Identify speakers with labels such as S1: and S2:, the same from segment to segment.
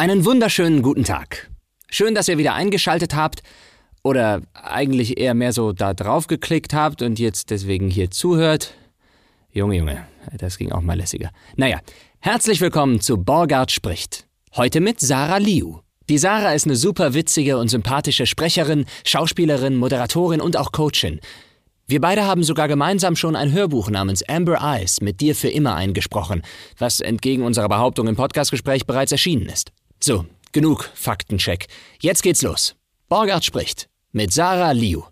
S1: Einen wunderschönen guten Tag. Schön, dass ihr wieder eingeschaltet habt oder eigentlich eher mehr so da drauf geklickt habt und jetzt deswegen hier zuhört. Junge, Junge, das ging auch mal lässiger. Naja, herzlich willkommen zu Borgard spricht. Heute mit Sarah Liu. Die Sarah ist eine super witzige und sympathische Sprecherin, Schauspielerin, Moderatorin und auch Coachin. Wir beide haben sogar gemeinsam schon ein Hörbuch namens Amber Eyes mit dir für immer eingesprochen, was entgegen unserer Behauptung im Podcastgespräch bereits erschienen ist. So, genug Faktencheck. Jetzt geht's los. Borgard spricht mit Sarah Liu.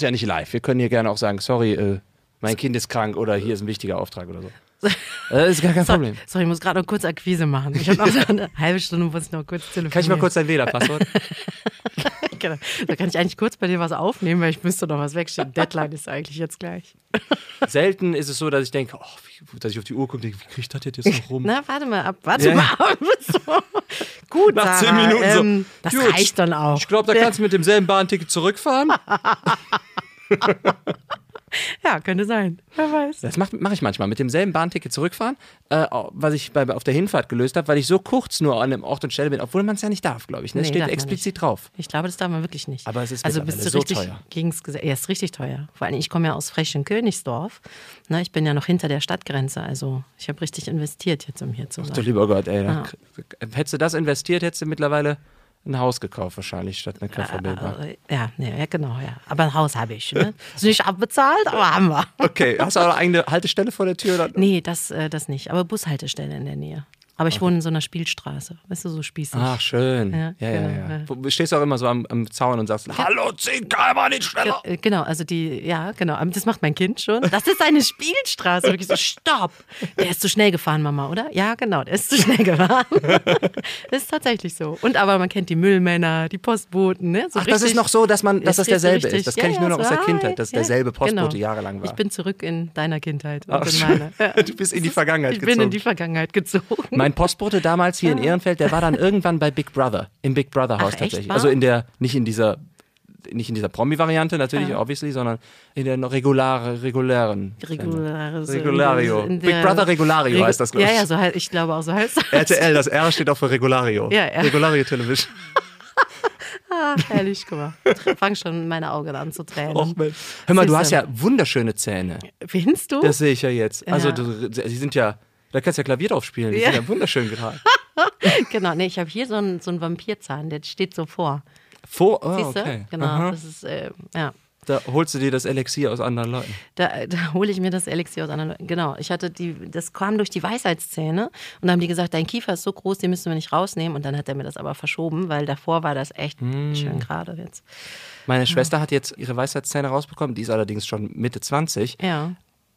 S1: Sind ja nicht live. Wir können hier gerne auch sagen, sorry, äh, mein Kind ist krank oder hier ist ein wichtiger Auftrag oder so. Das ist gar kein Problem.
S2: Sorry, ich muss gerade noch kurz Akquise machen. Ich habe noch so eine halbe Stunde, muss ich noch kurz telefonieren.
S1: Kann ich mal kurz dein WLAN-Passwort?
S2: genau. Da kann ich eigentlich kurz bei dir was aufnehmen, weil ich müsste noch was wegstellen. Deadline ist eigentlich jetzt gleich.
S1: Selten ist es so, dass ich denke, oh, wie, dass ich auf die Uhr gucke und denke, wie kriege ich das jetzt noch rum?
S2: Na, warte mal ab, warte
S1: Ja.
S2: mal ab. So. Gut,
S1: Nach zehn Minuten
S2: ähm,
S1: so.
S2: Das
S1: Gut,
S2: reicht dann auch.
S1: Ich glaube, da kannst du mit demselben Bahnticket zurückfahren.
S2: Ja, könnte sein. Wer weiß.
S1: Das mache mach ich manchmal. Mit demselben Bahnticket zurückfahren, äh, was ich bei, auf der Hinfahrt gelöst habe, weil ich so kurz nur an einem Ort und Stelle bin, obwohl man es ja nicht darf, glaube ich. Ne?
S2: Nee,
S1: steht explizit drauf.
S2: Ich glaube, das darf man wirklich nicht.
S1: Aber es ist
S2: also bist du
S1: so
S2: richtig
S1: teuer.
S2: gegens Gesetz. Ja, ist richtig teuer. Vor allem, ich komme ja aus Frechen Königsdorf. Ne, ich bin ja noch hinter der Stadtgrenze. Also ich habe richtig investiert jetzt, um hier zu
S1: Du
S2: sein.
S1: lieber Gott, ey. Da, hättest du das investiert, hättest du mittlerweile ein Haus gekauft, wahrscheinlich, statt eine Kofferbildbank.
S2: Äh, Ja, nee, ja, genau, ja. Aber ein Haus habe ich. Ne? Ist nicht abbezahlt, aber haben wir.
S1: Okay, hast du auch eine eigene Haltestelle vor der Tür? Oder?
S2: Nee, das, äh, das nicht. Aber Bushaltestelle in der Nähe. Aber ich wohne in so einer Spielstraße. Weißt du, so spießig.
S1: Ach, schön.
S2: Ja,
S1: Ja, ja, ja.
S2: genau, ja.
S1: Du stehst auch immer so am, am Zaun und sagst, hallo, 10 km nicht schneller.
S2: Äh, Genau, also die, ja, genau. Das macht mein Kind schon. Das ist eine Spielstraße. Wirklich so, stopp. Der ist zu schnell gefahren, Mama, oder? Ja, genau, der ist zu schnell gefahren. Das ist tatsächlich so. Und aber man kennt die Müllmänner, die Postboten, ne? So
S1: Ach, das ist
S2: richtig-
S1: noch so, dass man, dass das
S2: so
S1: derselbe
S2: richtig-
S1: ist. Das kenne ich nur noch
S2: ja,
S1: aus der
S2: so,
S1: Kindheit, dass
S2: ja,
S1: derselbe Postbote
S2: genau.
S1: jahrelang war.
S2: Ich bin zurück in deiner Kindheit und
S1: Ach,
S2: in meiner. Ja.
S1: Du bist in die Vergangenheit
S2: Ich bin in
S1: gezogen.
S2: die Vergangenheit gezogen.
S1: Mein Postbote damals hier in Ehrenfeld, der war dann irgendwann bei Big Brother, im Big Brother Haus
S2: Ach, echt,
S1: tatsächlich.
S2: wahr?
S1: Also in der, nicht in dieser, nicht in dieser Promi-Variante natürlich,
S2: Ja.
S1: obviously, sondern in der regulare, regulären.
S2: Regularis,
S1: Regulario.
S2: in
S1: Big Brother Regulario
S2: Regu-
S1: heißt das, glaub
S2: Ja,
S1: ich.
S2: ja, so heißt, ich glaube auch so heißt das.
S1: RTL, das R steht auch für Regulario.
S2: Ja, ja.
S1: Regulario Television.
S2: Ah, herrlich, guck mal. Fang schon meine Augen an zu tränen.
S1: Och, Mensch. Hör mal, du hast
S2: Siehste.
S1: ja wunderschöne Zähne.
S2: Findest du?
S1: Das sehe ich ja jetzt. Also,
S2: Ja.
S1: du, sie sind ja, da kannst du ja Klavier drauf spielen. Die
S2: Ja.
S1: sind ja wunderschön gerade.
S2: genau, nee, ich habe hier so einen, so einen Vampirzahn, der steht so vor.
S1: Vor, oh,
S2: Siehst du?
S1: okay.
S2: Genau,
S1: Aha.
S2: das ist, äh, ja.
S1: Da holst du dir das Elixier aus anderen Leuten.
S2: Da, da hole ich mir das Elixier aus anderen Leuten. Genau, ich hatte die, das kam durch die Weisheitszähne und dann haben die gesagt, dein Kiefer ist so groß, den müssen wir nicht rausnehmen. Und dann hat er mir das aber verschoben, weil davor war das echt
S1: Hm.
S2: schön gerade jetzt.
S1: Meine Schwester hat jetzt ihre Weisheitszähne rausbekommen. Die ist allerdings schon Mitte 20.
S2: Ja.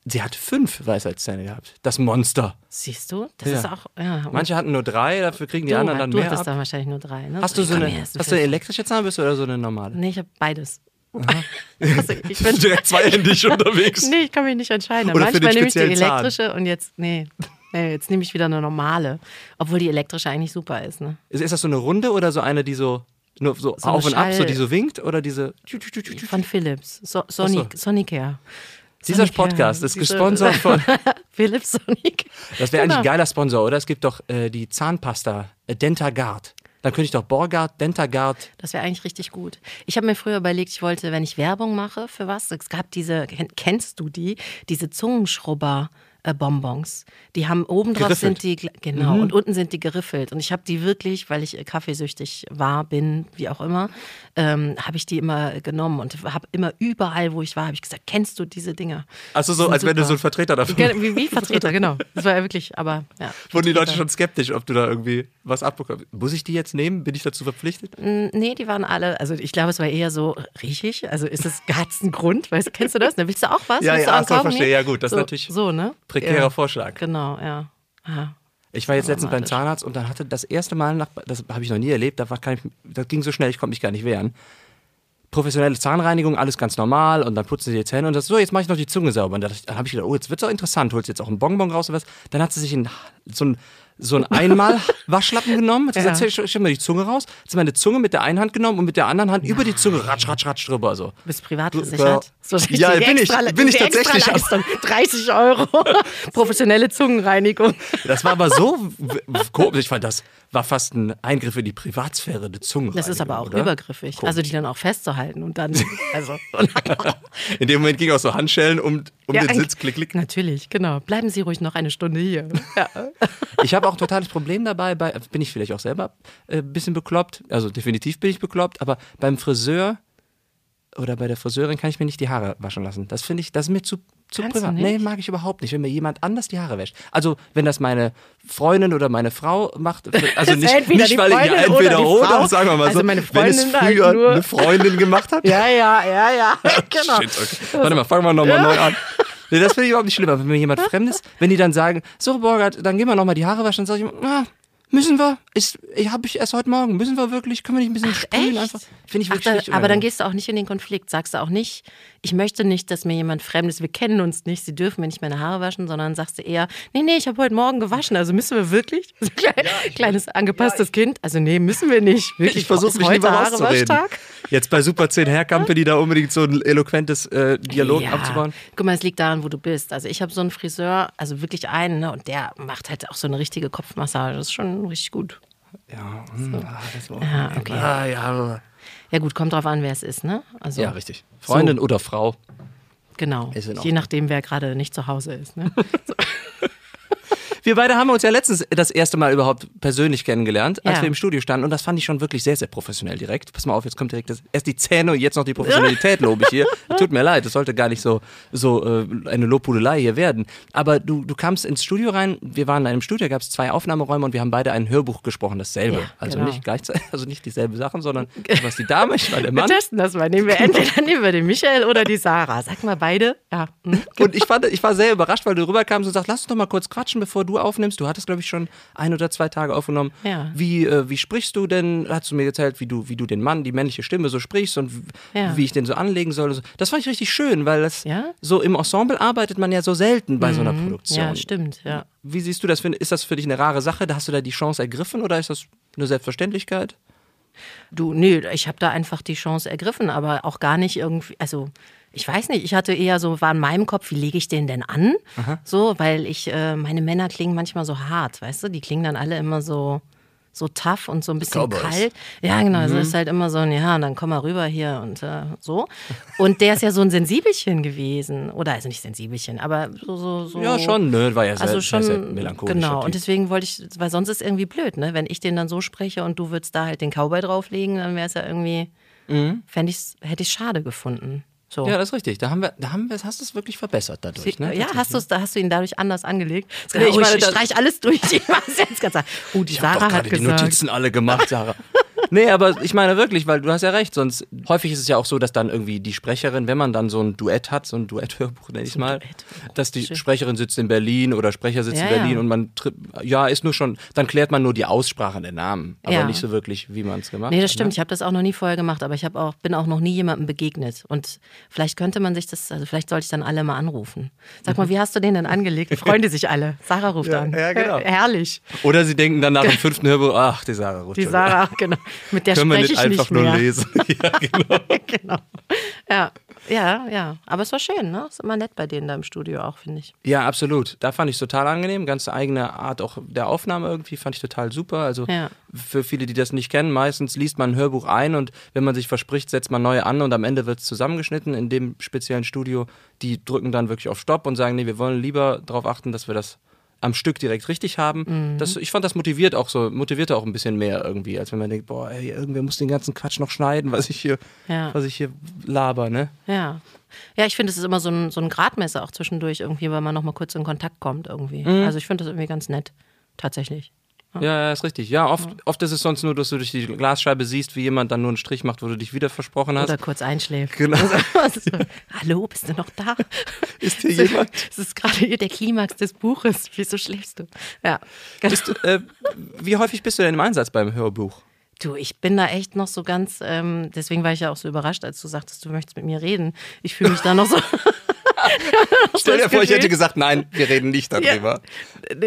S1: Sie hat fünf Weisheitszähne gehabt. Das Monster.
S2: Siehst du? Das
S1: Ja.
S2: ist auch. Ja.
S1: Manche hatten nur drei, dafür kriegen die
S2: du,
S1: anderen dann
S2: du
S1: mehr
S2: hattest
S1: ab.
S2: dann wahrscheinlich nur drei. Ne?
S1: Hast du so eine, hast du eine elektrische Zahnbürste oder so eine normale?
S2: Nee, ich habe beides. also, ich bin,
S1: Direkt zweihändig unterwegs.
S2: nee, ich kann mich nicht entscheiden.
S1: Oder
S2: Manchmal nehme ich die
S1: speziellen Zahn.
S2: elektrische und jetzt, nee. Nee, jetzt nehme ich wieder eine normale. Obwohl die elektrische eigentlich super ist, ne?
S1: Ist, ist das so eine runde oder so eine, die so nur so,
S2: So
S1: auf und ab, so
S2: Schall-
S1: die so winkt oder diese?
S2: Von Philips. So, Sonic, Sonicare.
S1: Dieser
S2: Sonicare.
S1: Podcast ist
S2: Diese-
S1: gesponsert von.
S2: Philips Sonic.
S1: Das wäre eigentlich ein
S2: Genau.
S1: geiler Sponsor, oder? Es gibt doch äh, die Zahnpasta äh, Dentagard. Dann könnte ich doch Borgard, Dentagard.
S2: Das wäre eigentlich richtig gut. Ich habe mir früher überlegt, ich wollte, wenn ich Werbung mache für was, es gab diese, ken- kennst du die, diese Zungenschrubber. äh, Bonbons. Die haben oben drauf sind die, genau, und unten sind die geriffelt. Und ich habe die wirklich, weil ich äh, kaffeesüchtig war, bin, wie auch immer, ähm, habe ich die immer genommen und habe immer überall, wo ich war, habe ich gesagt, kennst du diese Dinger?
S1: Also so, als wenn du so ein Vertreter davon
S2: Wie, wie Vertreter, genau. Das war ja wirklich, aber ja.
S1: Wurden die Leute schon skeptisch, ob du da irgendwie was abbekommst? Muss ich die jetzt nehmen? Bin ich dazu verpflichtet?
S2: Mm, Nee, die waren alle, also ich glaube, es war eher so riechig. Also ist es einen Grund? Weißt, du, kennst du das? Ne, willst du auch was?
S1: Ja,
S2: Willst
S1: ja,
S2: du auch
S1: so, verstehe. Ja, gut, das ist
S2: so,
S1: natürlich
S2: So, ne?
S1: Prekärer
S2: ja.
S1: Vorschlag.
S2: Genau, ja. ja.
S1: Ich war jetzt letztens beim. Zahnarzt und dann hatte das erste Mal nach, das habe ich noch nie erlebt, da war, ich, das ging so schnell, ich konnte mich gar nicht wehren. Professionelle Zahnreinigung, alles ganz normal und dann putzen sie die Zähne und das so, jetzt mache ich noch die Zunge sauber. Und dann, dann habe ich gedacht, oh, jetzt wird's auch interessant, holst jetzt auch einen Bonbon raus oder was. Dann hat sie sich in, so ein so ein einmal Waschlappen genommen, hat gesagt,
S2: Ja.
S1: ja. stell mal die Zunge raus, hat sie meine Zunge mit der einen Hand genommen und mit der anderen Hand über die Zunge ratsch, ratsch, ratsch drüber so.
S2: Du bist privat versichert? So richtig
S1: Ja,
S2: die
S1: bin ich. Bin ich tatsächlich.
S2: Extraleistung. 30 Euro. Professionelle Zungenreinigung.
S1: Das war aber so komisch, ich fand das war fast ein Eingriff in die Privatsphäre der Zunge.
S2: Das ist aber auch
S1: oder?
S2: übergriffig.
S1: Komisch.
S2: Also die dann auch festzuhalten und dann, also.
S1: In dem Moment ging auch so Handschellen um, um
S2: Ja,
S1: den Sitz, klick, klick.
S2: Natürlich, genau. Bleiben Sie ruhig noch eine Stunde hier. Ja.
S1: Ich habe auch ein totales Problem dabei, bei, bin ich vielleicht auch selber ein äh, bisschen bekloppt, also definitiv bin ich bekloppt, aber beim Friseur oder bei der Friseurin kann ich mir nicht die Haare waschen lassen. Das finde ich, das ist mir zu, zu
S2: Kannst
S1: privat. Nee, mag ich überhaupt nicht, wenn mir jemand anders die Haare wäscht. Also, wenn das meine Freundin oder meine Frau macht, also nicht, nicht weil ich ja entweder
S2: oder
S1: oder, sagen wir mal
S2: Also
S1: so, wenn es
S2: halt
S1: früher
S2: nur-
S1: eine Freundin gemacht hat.
S2: Ja, ja, ja, ja. Genau.
S1: Shit, okay. Warte mal, fangen wir nochmal neu an. Nee, das finde ich überhaupt nicht schlimm. Aber wenn mir jemand Fremdes, wenn die dann sagen, so Borgert, dann gehen wir nochmal die Haare waschen, dann sage ich, ah, müssen wir? Ist, ich habe ich erst heute Morgen. Müssen wir wirklich? Können wir nicht ein bisschen sprühen
S2: Echt?
S1: einfach? Finde ich
S2: Ach,
S1: wirklich
S2: da,
S1: schlecht
S2: aber dann gehst du auch nicht in den Konflikt. Sagst du auch nicht, ich möchte nicht, dass mir jemand Fremdes, wir kennen uns nicht, sie dürfen mir nicht meine Haare waschen, sondern sagst du eher, nee, nee, ich habe heute Morgen gewaschen, also müssen wir wirklich? So klein, kleines angepasstes Kind, also nee, müssen wir nicht. Wirklich,
S1: Ich versuche mich lieber.
S2: Haarewaschtag?
S1: Jetzt bei Super 10 Hair Company da unbedingt so ein eloquentes äh, Dialog abzubauen.
S2: Guck mal, es liegt daran, wo du bist. Also ich habe so einen Friseur, also wirklich einen, ne, und der macht halt auch so eine richtige Kopfmassage. Das ist schon richtig gut.
S1: Ja, hm, ah, das war,
S2: Ja, okay.
S1: ah, ja,
S2: Ja gut, kommt drauf an, wer es ist, ne? Also,
S1: ja, richtig. Freundin oder Frau.
S2: Genau. Je nachdem, wer gerade nicht zu Hause ist. Ne?
S1: Wir beide haben uns ja letztens das erste Mal überhaupt persönlich kennengelernt, als
S2: Ja.
S1: wir im Studio standen. Und das fand ich schon wirklich sehr, sehr professionell direkt. Pass mal auf, jetzt kommt direkt das, erst die Zähne und jetzt noch die Professionalität, lobe ich hier. Tut mir leid, das sollte gar nicht so, so äh, eine Lobhudelei hier werden. Aber du, du kamst ins Studio rein, wir waren in einem Studio, gab es zwei Aufnahmeräume und wir haben beide ein Hörbuch gesprochen, dasselbe.
S2: Ja,
S1: also
S2: genau.
S1: nicht gleichzeitig, also nicht dieselbe Sachen, sondern du warst die Dame, ich war der
S2: Wir
S1: Mann.
S2: testen das mal. Nehmen wir entweder nehmen wir den Michael oder die Sarah. Sag mal beide. Ja. hm?
S1: Und ich, fand, ich war sehr überrascht, weil du rüberkamst und sagst, lass uns doch mal kurz quatschen, bevor du aufnimmst. Du hattest, glaube ich, schon ein oder zwei Tage aufgenommen.
S2: Ja.
S1: Wie, äh, wie sprichst du denn? Hast du mir erzählt, wie du, wie du den Mann, die männliche Stimme so sprichst und
S2: Ja.
S1: wie ich den so anlegen soll. Das fand ich richtig schön, weil das
S2: Ja?
S1: so im Ensemble arbeitet man ja so selten bei so einer Produktion.
S2: Ja, stimmt. Ja.
S1: Wie siehst du das? Ist das für dich eine rare Sache? Hast du da die Chance ergriffen oder ist das eine Selbstverständlichkeit?
S2: Du, nee, ich habe da einfach die Chance ergriffen, aber auch gar nicht irgendwie, also ich weiß nicht, ich hatte eher so, war in meinem Kopf, wie lege ich den denn an? So, weil ich, äh, meine Männer klingen manchmal so hart, weißt du, die klingen dann alle immer so, so tough und so ein bisschen
S1: Cowboys.
S2: kalt. Ja, genau, also ist halt immer so ein, ja, und dann komm mal rüber hier und äh, so. Und der ist ja so ein Sensibelchen gewesen, oder also nicht Sensibelchen, aber so, so, so.
S1: Ja, schon, ne? War ja sehr,
S2: Also schon,
S1: sehr, melancholisch.
S2: genau. Und deswegen wollte ich, weil sonst ist irgendwie blöd, ne? Wenn ich den dann so spreche und du würdest da halt den Cowboy drauflegen, dann wäre es ja irgendwie, fänd ich's, hätte ich schade gefunden. So.
S1: Ja, das ist richtig. Da haben wir, da haben wir, hast du es wirklich verbessert dadurch, ne?
S2: ja, hast du es, da hast du ihn dadurch anders angelegt.
S1: Nee,
S2: Nee,
S1: ich
S2: ich,
S1: meine,
S2: ich
S1: da-
S2: streich alles durch. Ich weiß jetzt ganz Oh, die
S1: Ich habe
S2: Sarah
S1: doch
S2: hat
S1: gerade die
S2: gesagt.
S1: Notizen alle gemacht, Sarah. nee, aber ich meine wirklich, weil du hast ja recht, sonst häufig ist es ja auch so, dass dann irgendwie die Sprecherin, wenn man dann so ein Duett hat, so ein Duett-Hörbuch nenne ich es mal,
S2: Duett.
S1: dass die
S2: Schön.
S1: Sprecherin sitzt in Berlin oder Sprecher sitzt
S2: Ja,
S1: in Berlin
S2: ja.
S1: und man tri- ja, ist nur schon, dann klärt man nur die Aussprache der Namen, aber
S2: Ja.
S1: nicht so wirklich, wie man es gemacht
S2: Nee,
S1: hat.
S2: das stimmt.
S1: Ne?
S2: Ich habe das auch noch nie vorher gemacht, aber ich habe auch, bin auch noch nie jemandem begegnet. Und vielleicht könnte man sich das, also vielleicht sollte ich dann alle mal anrufen. Sag mal, wie hast du den denn angelegt? Freuen die sich alle. Sarah ruft an.
S1: ja, genau.
S2: Herrlich.
S1: Oder sie denken dann nach dem fünften Hörbuch, ach, die Sarah rutscht
S2: Die. Sarah, genau. Mit der
S1: Können wir nicht
S2: ich
S1: einfach
S2: nicht
S1: nur
S2: mehr.
S1: lesen. ja, genau.
S2: genau. Ja. Ja, ja. Aber es war schön, ne? Ist immer nett bei denen da im Studio auch, finde ich.
S1: Ja, absolut. Da fand ich es total angenehm. Ganz eigene Art auch der Aufnahme irgendwie fand ich total super. Also
S2: Ja.
S1: für viele, die das nicht kennen, meistens liest man ein Hörbuch ein und wenn man sich verspricht, setzt man neue an und am Ende wird es zusammengeschnitten. In dem speziellen Studio, die drücken dann wirklich auf Stopp und sagen, nee, wir wollen lieber darauf achten, dass wir das am Stück direkt richtig haben.
S2: Mhm.
S1: Das, ich fand das motiviert auch so, motivierte auch ein bisschen mehr irgendwie, als wenn man denkt, boah, ey, irgendwer muss den ganzen Quatsch noch schneiden, was ich hier,
S2: Ja.
S1: was ich hier laber, ne?
S2: Ja. Ja, ich finde, es ist immer so ein, so ein Gradmesser auch zwischendurch irgendwie, weil man nochmal kurz in Kontakt kommt irgendwie.
S1: Mhm.
S2: Also ich finde das irgendwie ganz nett. Tatsächlich.
S1: Ja, ja, ist richtig. Ja, oft, oft ist es sonst nur, dass du durch die Glasscheibe siehst, wie jemand dann nur einen Strich macht, wo du dich wieder versprochen hast.
S2: Oder kurz einschläft.
S1: Genau.
S2: Also, so, Hallo, bist du noch da?
S1: Ist hier jemand?
S2: Es ist gerade hier der Klimax des Buches. Wieso schläfst du? Ja. genau.
S1: Bist du, äh, wie häufig bist du denn im Einsatz beim Hörbuch?
S2: Du, ich bin da echt noch so ganz, ähm, deswegen war ich ja auch so überrascht, als du sagtest, du möchtest mit mir reden. Ich fühle mich da noch so.
S1: Stell dir vor, ich
S2: Gefühl-
S1: hätte gesagt, nein, wir reden nicht darüber.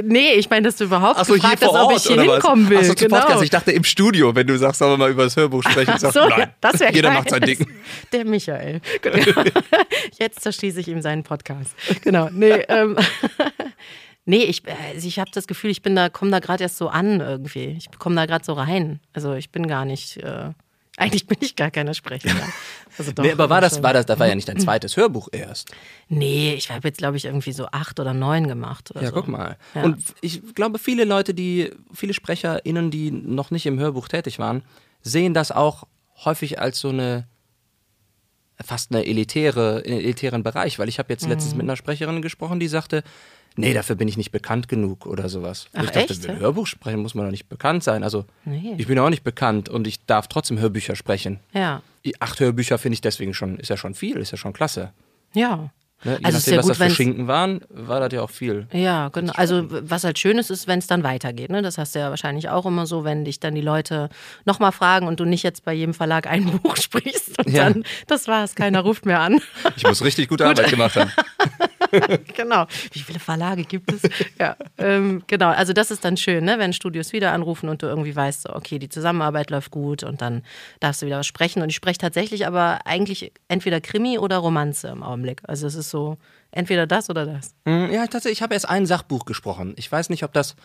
S2: Nee, ich meine, dass du überhaupt
S1: Achso, hier
S2: gefragt hast, ob ich hier hinkommen will.
S1: Achso,
S2: genau.
S1: Podcast. Ich dachte im Studio, wenn du sagst, sollen wir mal über das Hörbuch sprechen. Ich sag,
S2: so,
S1: nein,
S2: ja, das wäre
S1: jeder macht sein Ding.
S2: Der Michael. Genau. Jetzt zerschieße ich ihm seinen Podcast. Genau. Nee, ähm, nee ich, also ich habe das Gefühl, ich bin da, komme da gerade erst so an irgendwie. Ich komme da gerade so rein. Also ich bin gar nicht, äh, eigentlich bin ich gar keine Sprecherin. Also doch,
S1: Nee, aber war das, war das, das war ja nicht dein zweites Hörbuch erst.
S2: Nee, ich habe jetzt, glaube ich, irgendwie so acht oder neun gemacht. Oder
S1: Ja,
S2: so.
S1: guck mal.
S2: Ja.
S1: Und ich glaube, viele Leute, die, viele SprecherInnen, die noch nicht im Hörbuch tätig waren, sehen das auch häufig als so eine fast eine elitäre, einen elitären Bereich, weil ich habe jetzt letztens
S2: Mhm.
S1: mit einer Sprecherin gesprochen, die sagte, nee, dafür bin ich nicht bekannt genug oder sowas.
S2: Ach,
S1: ich dachte,
S2: echt,
S1: wenn
S2: ja?
S1: Hörbuch sprechen muss man doch nicht bekannt sein. Also
S2: Nee.
S1: ich bin auch nicht bekannt und ich darf trotzdem Hörbücher sprechen.
S2: Ja.
S1: Acht Hörbücher finde ich deswegen schon, ist ja schon viel, ist ja schon klasse.
S2: Ja.
S1: Ne? Je
S2: Also es ist
S1: nachdem,
S2: ja
S1: was
S2: gut,
S1: das für Schinken waren, war das ja auch viel.
S2: Ja, genau. Also was halt schön ist, ist, wenn es dann weitergeht. Ne? Das hast du ja wahrscheinlich auch immer so, wenn dich dann die Leute nochmal fragen und du nicht jetzt bei jedem Verlag ein Buch sprichst und
S1: Ja.
S2: dann, das war's, keiner ruft mehr an.
S1: Ich muss richtig gute Arbeit gemacht haben.
S2: genau. Wie viele Verlage gibt es? ja, ähm, genau. Also das ist dann schön, ne? wenn Studios wieder anrufen und du irgendwie weißt, okay, die Zusammenarbeit läuft gut und dann darfst du wieder was sprechen. Und ich spreche tatsächlich aber eigentlich entweder Krimi oder Romanze im Augenblick. Also es ist so entweder das oder das.
S1: Hm, Ja, tatsächlich, ich habe erst ein Sachbuch gesprochen. Ich weiß nicht, ob das.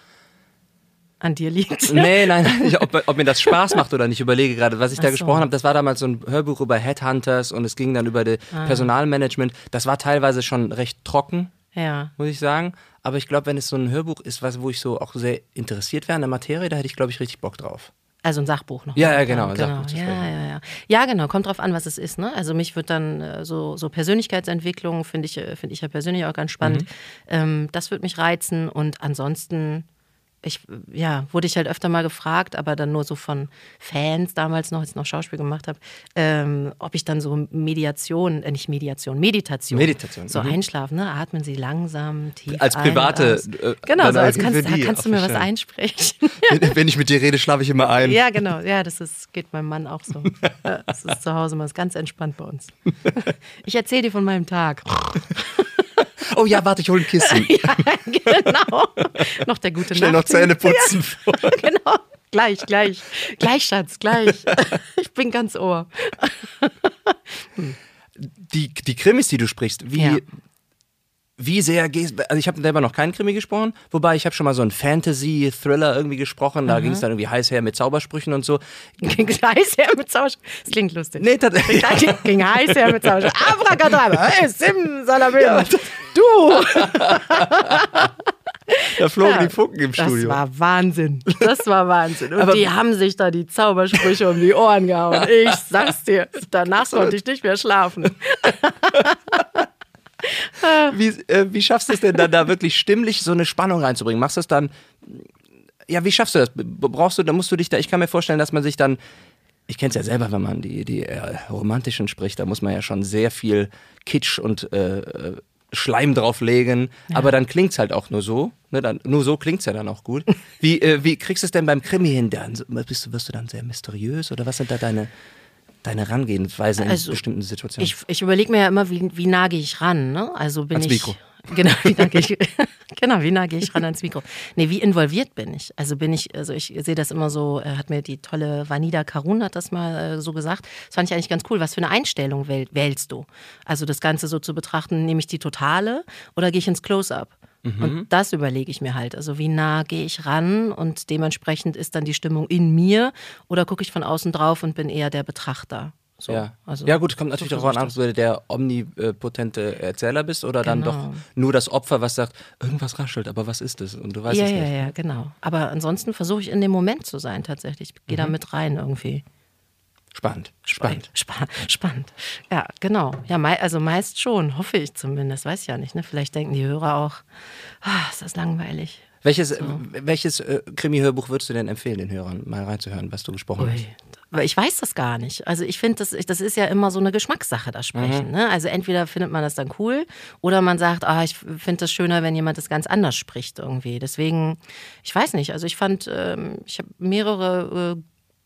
S2: An dir liegt.
S1: Nee, nein, nein, ich- ob, ob mir das Spaß macht oder nicht. Ich überlege gerade, was ich da
S2: Ach so.
S1: gesprochen habe. Das war damals so ein Hörbuch über Headhunters und es ging dann über
S2: Ah.
S1: Personalmanagement. Das war teilweise schon recht trocken,
S2: Ja.
S1: muss ich sagen. Aber ich glaube, wenn es so ein Hörbuch ist, was, wo ich so auch sehr interessiert wäre an der Materie, da hätte ich, glaube ich, richtig Bock drauf.
S2: Also ein Sachbuch noch.
S1: Ja, ja, genau, ein
S2: genau.
S1: Sachbuch
S2: ja, ja, ja. Ja, genau, kommt drauf an, was es ist. Ne? Also mich wird dann äh, so, so Persönlichkeitsentwicklung, finde ich, äh, finde ich ja persönlich auch ganz spannend.
S1: Mhm.
S2: Ähm, das wird mich reizen und ansonsten. Ich, ja, wurde ich halt öfter mal gefragt, aber dann nur so von Fans damals noch, als ich noch Schauspiel gemacht habe, ähm, ob ich dann so Mediation, äh, nicht Mediation, Meditation,
S1: Meditation,
S2: so
S1: mhm.
S2: einschlafen, ne? atmen Sie langsam, tief
S1: Als
S2: ein,
S1: private,
S2: aus.
S1: äh,
S2: Genau, so als kannst,
S1: die,
S2: kannst du mir was einsprechen.
S1: Wenn, wenn ich mit dir rede, schlafe ich immer ein.
S2: Ja, genau. Ja, das ist, geht meinem Mann auch so. Das ist zu Hause mal ganz entspannt bei uns. Ich erzähle dir von meinem Tag.
S1: Oh ja, warte, ich hole ein Kissen.
S2: genau. Noch der gute
S1: Schnell noch
S2: Nacht.
S1: Zähne putzen.
S2: Ja, genau. Gleich, gleich. Gleich, Schatz, gleich. Ich bin ganz ohr.
S1: Die, die Krimis, die du sprichst, wie,
S2: Ja.
S1: Wie sehr gehst Also ich habe selber noch keinen Krimi gesprochen, wobei ich habe schon mal so einen Fantasy-Thriller irgendwie gesprochen. Da ging es dann irgendwie heiß her mit Zaubersprüchen und so.
S2: Ging heiß her mit Zaubersprüchen. Das klingt lustig.
S1: Nee, tatsächlich.
S2: Ging, ging heiß her mit Zaubersprüchen. Abracadabra. Hey, Simsalabim. du.
S1: Da flogen
S2: Ja,
S1: die Funken im
S2: Das
S1: Studio.
S2: war Wahnsinn. Das war Wahnsinn. Und
S1: Aber-
S2: die haben sich da die Zaubersprüche um die Ohren gehauen. Ich sag's dir. Danach konnte ich nicht mehr schlafen.
S1: Wie, äh, wie schaffst du es denn dann da wirklich stimmlich so eine Spannung reinzubringen? Machst du es dann. Ja, wie schaffst du das? Brauchst du, da musst du dich da, ich kann mir vorstellen, dass man sich dann. Ich kenne es ja selber, wenn man die, die äh, romantischen spricht, da muss man ja schon sehr viel Kitsch und äh, äh, Schleim drauflegen. Aber dann klingt's halt auch nur so. Ne, dann, nur so klingt's ja dann auch gut. Wie, äh, wie kriegst du es denn beim Krimi hin? Dann, bist du, wirst du dann sehr mysteriös oder was sind da deine, deine Herangehensweisen in
S2: Also,
S1: bestimmten Situationen?
S2: Ich, ich überlege mir ja immer, wie, wie nah gehe ich ran. Ne? Also bin
S1: Ans
S2: ich
S1: Mikro.
S2: Genau, wie nah gehe ich, genau, wie nah gehe ich ran ans Mikro? Nee, wie involviert bin ich? Also bin ich, also ich sehe das immer so, äh, hat mir die tolle Vanida Karun hat das mal äh, so gesagt. Das fand ich eigentlich ganz cool. Was für eine Einstellung wähl, wählst du? Also das Ganze so zu betrachten, nehme ich die totale oder gehe ich ins Close-up? Und das überlege ich mir halt. Also wie nah gehe ich ran und dementsprechend ist dann die Stimmung in mir oder gucke ich von außen drauf und bin eher der Betrachter. So,
S1: ja.
S2: also
S1: ja, gut, kommt natürlich
S2: so
S1: darauf an, ob du der omnipotente Erzähler bist oder dann
S2: Genau.
S1: doch nur das Opfer, was sagt, irgendwas raschelt, aber was ist es? Und du weißt
S2: ja,
S1: es
S2: ja,
S1: nicht.
S2: ja, genau. Aber ansonsten versuche ich in dem Moment zu sein tatsächlich. Ich gehe
S1: Mhm.
S2: da mit rein irgendwie.
S1: Spannend, spannend.
S2: Spa spannend. Ja, genau. Ja, mei also meist schon, hoffe ich zumindest. Weiß ich ja nicht. Ne? Vielleicht denken die Hörer auch, ah, ist das langweilig.
S1: Welches, äh, welches äh, Krimi-Hörbuch würdest du denn empfehlen, den Hörern mal reinzuhören, was du gesprochen hast?
S2: Ui. Aber ich weiß das gar nicht. Also ich finde, das, das ist ja immer so eine Geschmackssache, das Sprechen.
S1: Mhm.
S2: Ne? Also entweder findet man das dann cool oder man sagt, ah, ich finde das schöner, wenn jemand das ganz anders spricht irgendwie. Deswegen, ich weiß nicht. Also ich fand, ähm, ich habe mehrere äh,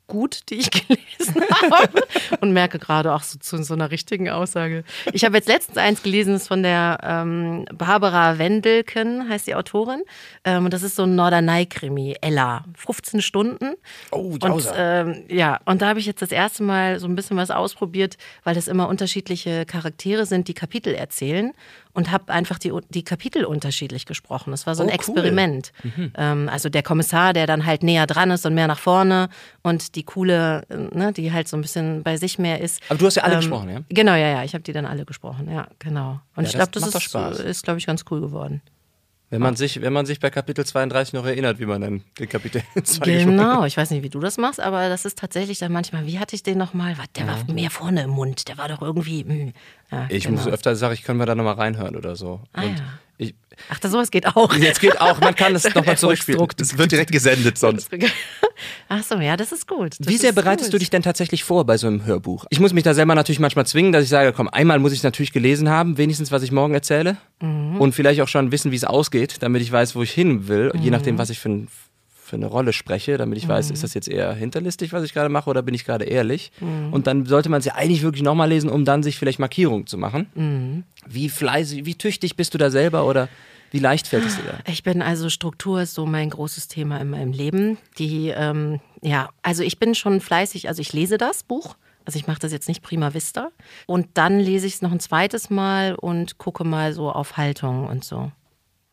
S2: gut, die ich gelesen habe und merke gerade auch so zu so einer richtigen Aussage. Ich habe jetzt letztens eins gelesen, das ist von der ähm, Barbara Wendelken, heißt die Autorin. Ähm, und das ist so ein Norderney-Krimi, Ella. 15 Stunden.
S1: Oh,
S2: Und
S1: Jauser.
S2: ähm, ja, und da habe ich jetzt das erste Mal so ein bisschen was ausprobiert, weil das immer unterschiedliche Charaktere sind, die Kapitel erzählen und habe einfach die, die Kapitel unterschiedlich gesprochen. Das war so ein
S1: Oh, cool.
S2: Experiment. Ähm, also der Kommissar, der dann halt näher dran ist und mehr nach vorne und die coole, äh, ne, die halt so ein bisschen bei sich mehr ist.
S1: Aber du hast ja alle
S2: Ähm,
S1: gesprochen, ja?
S2: Genau, ja, ja. Ich habe die dann alle gesprochen, ja, genau. Und
S1: Ja,
S2: ich glaube,
S1: das
S2: das,
S1: macht doch
S2: ist, ist glaube ich, ganz cool geworden.
S1: Wenn man, sich, wenn man sich bei Kapitel 32 noch erinnert, wie man dann den Kapitel 2 gesprochen hat.
S2: Genau, ich weiß nicht, wie du das machst, aber das ist tatsächlich dann manchmal, wie hatte ich den nochmal? Der war mehr vorne im Mund, der war doch irgendwie. Mh. Ja,
S1: Ich
S2: genau.
S1: muss öfter sagen, ich können wir da nochmal reinhören oder so.
S2: Ah,
S1: Und
S2: ja.
S1: ich,
S2: Ach, das sowas geht auch.
S1: jetzt geht auch, man kann es nochmal zurückspielen. Das wird direkt gesendet sonst.
S2: Ach so, ja, das ist gut. Das
S1: Wie sehr bereitest
S2: gut.
S1: du dich denn tatsächlich vor bei so einem Hörbuch? Ich muss mich da selber natürlich manchmal zwingen, dass ich sage, komm, einmal muss ich es natürlich gelesen haben, wenigstens was ich morgen erzähle.
S2: Mhm.
S1: Und vielleicht auch schon wissen, wie es ausgeht, damit ich weiß, wo ich hin will, je
S2: Mhm.
S1: nachdem, was ich für, ein, für eine Rolle spreche, damit ich weiß, ist das jetzt eher hinterlistig, was ich gerade mache, oder bin ich gerade ehrlich?
S2: Mhm.
S1: Und dann sollte man es ja eigentlich wirklich nochmal lesen, um dann sich vielleicht Markierungen zu machen.
S2: Mhm.
S1: Wie fleißig, wie tüchtig bist du da selber oder wie leicht fällt es dir da?
S2: Ich bin also Struktur ist so mein großes Thema in meinem Leben. Die, ähm, ja, also ich bin schon fleißig, also ich lese das Buch. Also ich mache das jetzt nicht prima vista. Und dann lese ich es noch ein zweites Mal und gucke mal so auf Haltung und so.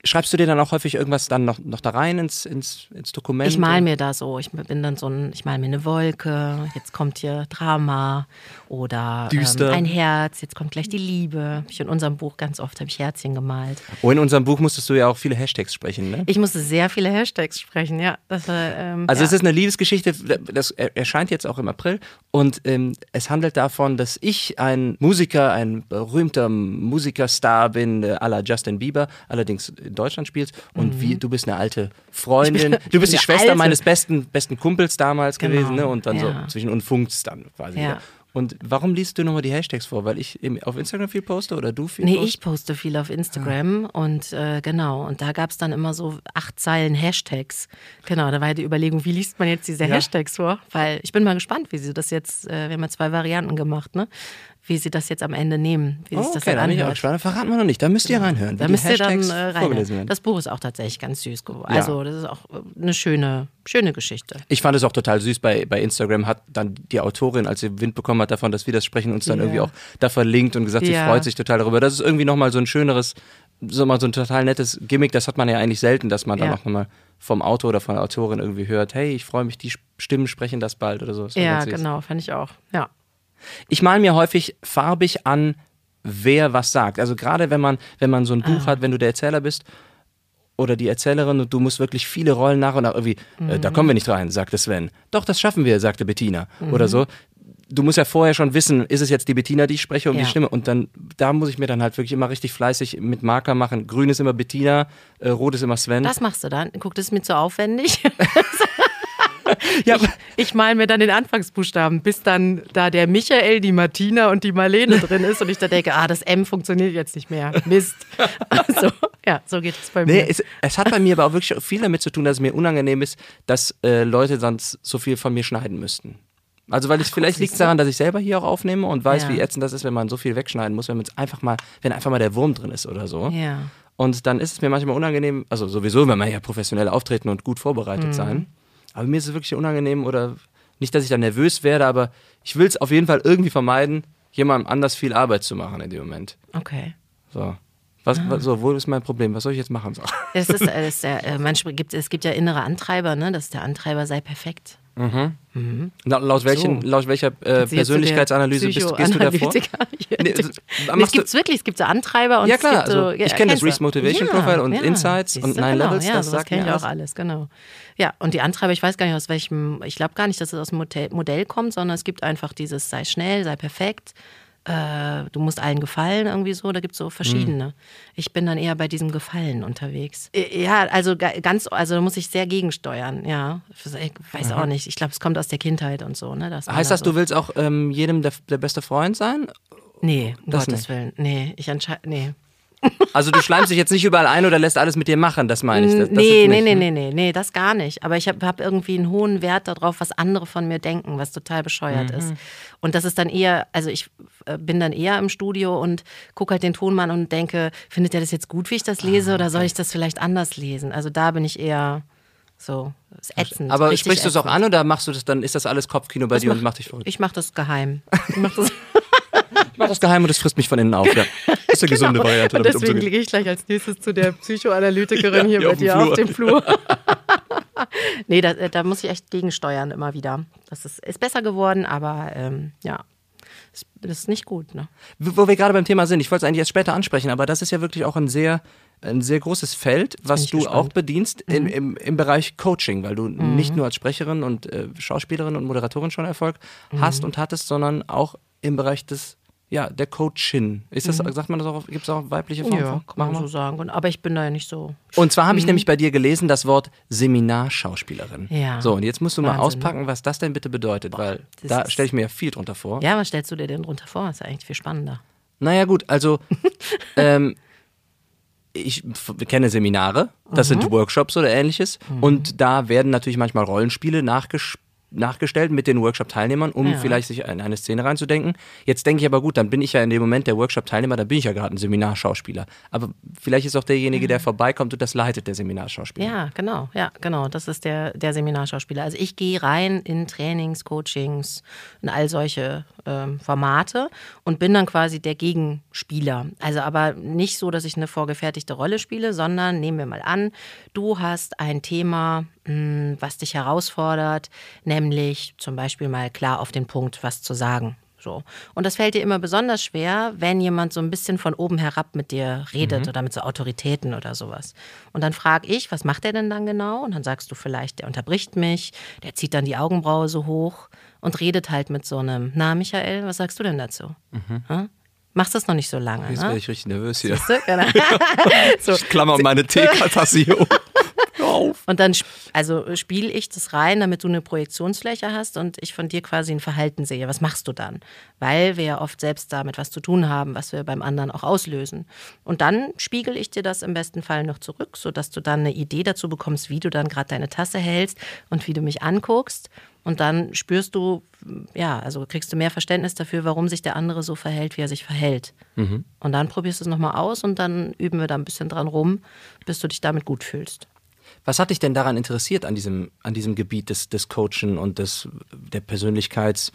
S1: Schreibst du dir dann auch häufig irgendwas dann noch, noch da rein ins, ins, ins Dokument?
S2: Ich mal mir da so, ich bin dann so ein, ich mal mir eine Wolke, jetzt kommt hier Drama oder ähm, ein Herz, jetzt kommt gleich die Liebe. Ich in unserem Buch ganz oft habe ich Herzchen gemalt.
S1: Oh, in unserem Buch musstest du ja auch viele Hashtags sprechen, ne?
S2: Ich musste sehr viele Hashtags sprechen, ja. Das ähm,
S1: Also
S2: ja.
S1: es ist eine Liebesgeschichte, das er- erscheint jetzt auch im April und ähm, es handelt davon, dass ich ein Musiker, ein berühmter Musikerstar bin, äh, à la Justin Bieber, allerdings in Deutschland spielst und wie du bist eine alte Freundin,
S2: Mhm. Bin-
S1: du bist die Schwester
S2: alte.
S1: meines besten besten Kumpels damals
S2: Genau,
S1: gewesen, ne? Und dann
S2: ja.
S1: so zwischen und funkst dann quasi.
S2: Ja.
S1: wieder. Und warum liest du nochmal die Hashtags vor? Weil ich im, auf Instagram viel poste oder du viel
S2: Nee,
S1: postest?
S2: ich poste viel auf Instagram und äh, genau, und da gab es dann immer so acht Zeilen Hashtags. Genau, da war ja die Überlegung, wie liest man jetzt diese
S1: Ja.
S2: Hashtags vor? Weil ich bin mal gespannt, wie sie das jetzt, äh, wir haben ja zwei Varianten gemacht, ne? Wie sie das jetzt am Ende nehmen, wie
S1: Oh,
S2: sich das
S1: okay,
S2: dann
S1: da
S2: anhört.
S1: gespannt. Verraten wir noch nicht. Da müsst ihr reinhören. wie
S2: Da müsst ihr dann äh, rein.
S1: vorgelesen werden.
S2: Das Buch ist auch tatsächlich ganz süß geworden.
S1: Ja.
S2: Also, das ist auch äh, eine schöne, schöne Geschichte.
S1: Ich fand es auch total süß. Bei, bei Instagram hat dann die Autorin, als sie Wind bekommen hat davon, dass wir das sprechen, uns dann
S2: Ja.
S1: irgendwie auch da verlinkt und gesagt, sie
S2: Ja.
S1: freut sich total darüber. Das ist irgendwie nochmal so ein schöneres, so mal so ein total nettes Gimmick. Das hat man ja eigentlich selten, dass man dann
S2: Ja.
S1: auch nochmal vom Autor oder von der Autorin irgendwie hört, hey, ich freue mich, die Stimmen sprechen das bald oder so. Das
S2: Ja, genau, fand ich auch. Ja.
S1: Ich male mir häufig farbig an, wer was sagt. Also gerade wenn man, wenn man so ein
S2: Ah.
S1: Buch hat, wenn du der Erzähler bist oder die Erzählerin und du musst wirklich viele Rollen nach und nach irgendwie, äh, da
S2: Mhm.
S1: kommen wir nicht rein, sagte Sven. Doch, das schaffen wir, sagte Bettina.
S2: Mhm.
S1: Oder so. Du musst ja vorher schon wissen, ist es jetzt die Bettina, die ich spreche, um
S2: Ja.
S1: die Stimme. Und dann, da muss ich mir dann halt wirklich immer richtig fleißig mit Marker machen. Grün ist immer Bettina, äh, rot ist immer Sven.
S2: Das machst du dann. Guck, das ist mir zu aufwendig.
S1: ja,
S2: Ich mal mir dann den Anfangsbuchstaben, bis dann da der Michael, die Martina und die Marlene drin ist und ich da denke, ah, das M funktioniert jetzt nicht mehr. Mist. Also, ja, so geht es bei
S1: Nee,
S2: mir.
S1: es, es hat bei mir aber auch wirklich viel damit zu tun, dass es mir unangenehm ist, dass äh, Leute sonst so viel von mir schneiden müssten. Also weil es vielleicht liegt daran, dass ich selber hier auch aufnehme und weiß,
S2: Ja.
S1: wie ätzend das ist, wenn man so viel wegschneiden muss, wenn man es einfach mal, wenn einfach mal der Wurm drin ist oder so.
S2: ja.
S1: Und dann ist es mir manchmal unangenehm, also sowieso, wenn man ja professionell auftreten und gut vorbereitet
S2: Mhm.
S1: sein. Aber mir ist es wirklich unangenehm oder nicht, dass ich da nervös werde, aber ich will es auf jeden Fall irgendwie vermeiden, jemandem anders viel Arbeit zu machen in dem Moment.
S2: Okay.
S1: So. Was,
S2: Ah.
S1: was, so, wo ist mein Problem? Was soll ich jetzt machen? So.
S2: Es, ist, es, ist ja, äh, manchmal gibt, es gibt ja innere Antreiber, ne? dass der Antreiber sei perfekt.
S1: Laut, laut, welchen,
S2: So.
S1: laut welcher äh, Persönlichkeitsanalyse bist, gehst du davor? Nee, also,
S2: es gibt wirklich, es gibt so Antreiber und
S1: Ja,
S2: es
S1: klar,
S2: gibt so,
S1: also, ich kenn das? Reese Motivation Profile und Insights
S2: siehst
S1: und Nine
S2: genau,
S1: Levels,
S2: ja,
S1: das sagt
S2: kenn
S1: mir
S2: ich auch
S1: alles.
S2: alles, genau. Ja, und die Antreiber, ich weiß gar nicht aus welchem, ich glaube gar nicht, dass es aus dem Modell, Modell kommt, sondern es gibt einfach dieses, sei schnell, sei perfekt, äh, du musst allen gefallen irgendwie so, da gibt es so verschiedene.
S1: Mhm.
S2: Ich bin dann eher bei diesem Gefallen unterwegs. Äh, Ja, also ga- ganz, also da muss ich sehr gegensteuern, ja. Ich weiß auch nicht, ich glaube, es kommt aus der Kindheit und so. Ne,
S1: Heißt
S2: da
S1: das,
S2: so
S1: du willst auch ähm, jedem der, der beste Freund sein?
S2: Nee, um
S1: Das
S2: Gottes
S1: nicht.
S2: Willen. Nee, ich entscheide. Nee.
S1: Also du schleimst dich jetzt nicht überall ein oder lässt alles mit dir machen, das meine ich. Das, das
S2: nee,
S1: nicht,
S2: nee,
S1: ne?
S2: nee, nee, nee, das gar nicht. Aber ich habe hab irgendwie einen hohen Wert darauf, was andere von mir denken, was total bescheuert
S1: Mhm.
S2: ist. Und das ist dann eher, also ich äh, bin dann eher im Studio und gucke halt den Tonmann und denke, findet er das jetzt gut, wie ich das lese,
S1: Ah,
S2: oder soll ich das vielleicht anders lesen? Also da bin ich eher so, ist ätzend.
S1: Aber sprichst du es auch an oder machst du das dann, ist das alles Kopfkino bei
S2: Das
S1: dir und
S2: mach-
S1: macht dich verrückt?
S2: Ich mache das geheim. Ich mach das
S1: Ich mach das geheim und es frisst mich von innen auf. Ja. Das ist eine gesunde Variante,
S2: Genau. Und deswegen gehe ich gleich als nächstes zu der Psychoanalytikerin hier
S1: hier
S2: bei dir
S1: Flur.
S2: auf dem Flur. nee, da, da muss ich echt gegensteuern immer wieder. Das ist, ist besser geworden, aber ähm, ja, das, das ist nicht gut. Ne?
S1: Wo wir gerade beim Thema sind, ich wollte es eigentlich erst später ansprechen, aber das ist ja wirklich auch ein sehr, ein sehr großes Feld, was du
S2: gespannt. Mhm.
S1: auch bedienst im, im, im Bereich Coaching, weil du nicht nur als Sprecherin und äh, Schauspielerin und Moderatorin schon Erfolg
S2: Mhm.
S1: hast und hattest, sondern auch im Bereich des, ja, der Coachin. Ist das, sagt man das auch, gibt es auch weibliche Formen?
S2: Mhm. Ja, kann man so sagen. Und, aber ich bin da ja nicht so.
S1: Und zwar habe ich nämlich bei dir gelesen das Wort Seminarschauspielerin.
S2: Mhm. Ja.
S1: So, und jetzt musst du mal
S2: Wahnsinn, ne?
S1: auspacken, was das denn bitte bedeutet, weil
S2: das
S1: da stelle ich mir ja viel drunter vor.
S2: Ja, was stellst du dir denn drunter vor? Das ist ja eigentlich viel spannender.
S1: Naja, gut, also ähm, ich kenne Seminare, das
S2: Mhm.
S1: sind Workshops oder ähnliches. Und da werden natürlich manchmal Rollenspiele nachgesch nachgestellt mit den Workshop-Teilnehmern, um
S2: Ja.
S1: vielleicht sich in eine Szene reinzudenken. Jetzt denke ich aber gut, dann bin ich ja in dem Moment der Workshop-Teilnehmer, da bin ich ja gerade ein Seminarschauspieler. Aber vielleicht ist auch derjenige, der vorbeikommt und das leitet, der Seminarschauspieler.
S2: Ja, genau, ja, genau. Das ist der, der Seminarschauspieler. Also ich gehe rein in Trainings, Coachings, in all solche ähm, Formate und bin dann quasi der Gegenspieler. Also aber nicht so, dass ich eine vorgefertigte Rolle spiele, sondern nehmen wir mal an, du hast ein Thema, mh, was dich herausfordert, nämlich zum Beispiel mal klar auf den Punkt was zu sagen. So. Und das fällt dir immer besonders schwer, wenn jemand so ein bisschen von oben herab mit dir redet oder mit so Autoritäten oder sowas. Und dann frage ich, was macht er denn dann genau? Und dann sagst du vielleicht, der unterbricht mich, der zieht dann die Augenbraue so hoch und redet halt mit so einem, na Michael, was sagst du denn dazu? Hm? Machst das noch nicht so lange,
S1: Jetzt werde
S2: ne?
S1: ich richtig nervös hier.
S2: Du? Genau. so.
S1: Ich klammer meine Teetasse hier um. Auf.
S2: Und dann also spiele ich das rein, damit du eine Projektionsfläche hast und ich von dir quasi ein Verhalten sehe. Was machst du dann? Weil wir ja oft selbst damit was zu tun haben, was wir beim anderen auch auslösen. Und dann spiegel ich dir das im besten Fall noch zurück, sodass du dann eine Idee dazu bekommst, wie du dann gerade deine Tasse hältst und wie du mich anguckst. Und dann spürst du, ja, also kriegst du mehr Verständnis dafür, warum sich der andere so verhält, wie er sich verhält. Und dann probierst du es nochmal aus und dann üben wir da ein bisschen dran rum, bis du dich damit gut fühlst.
S1: Was hat dich denn daran interessiert an diesem, an diesem Gebiet des, des Coachen und des, der Persönlichkeitsentwicklung?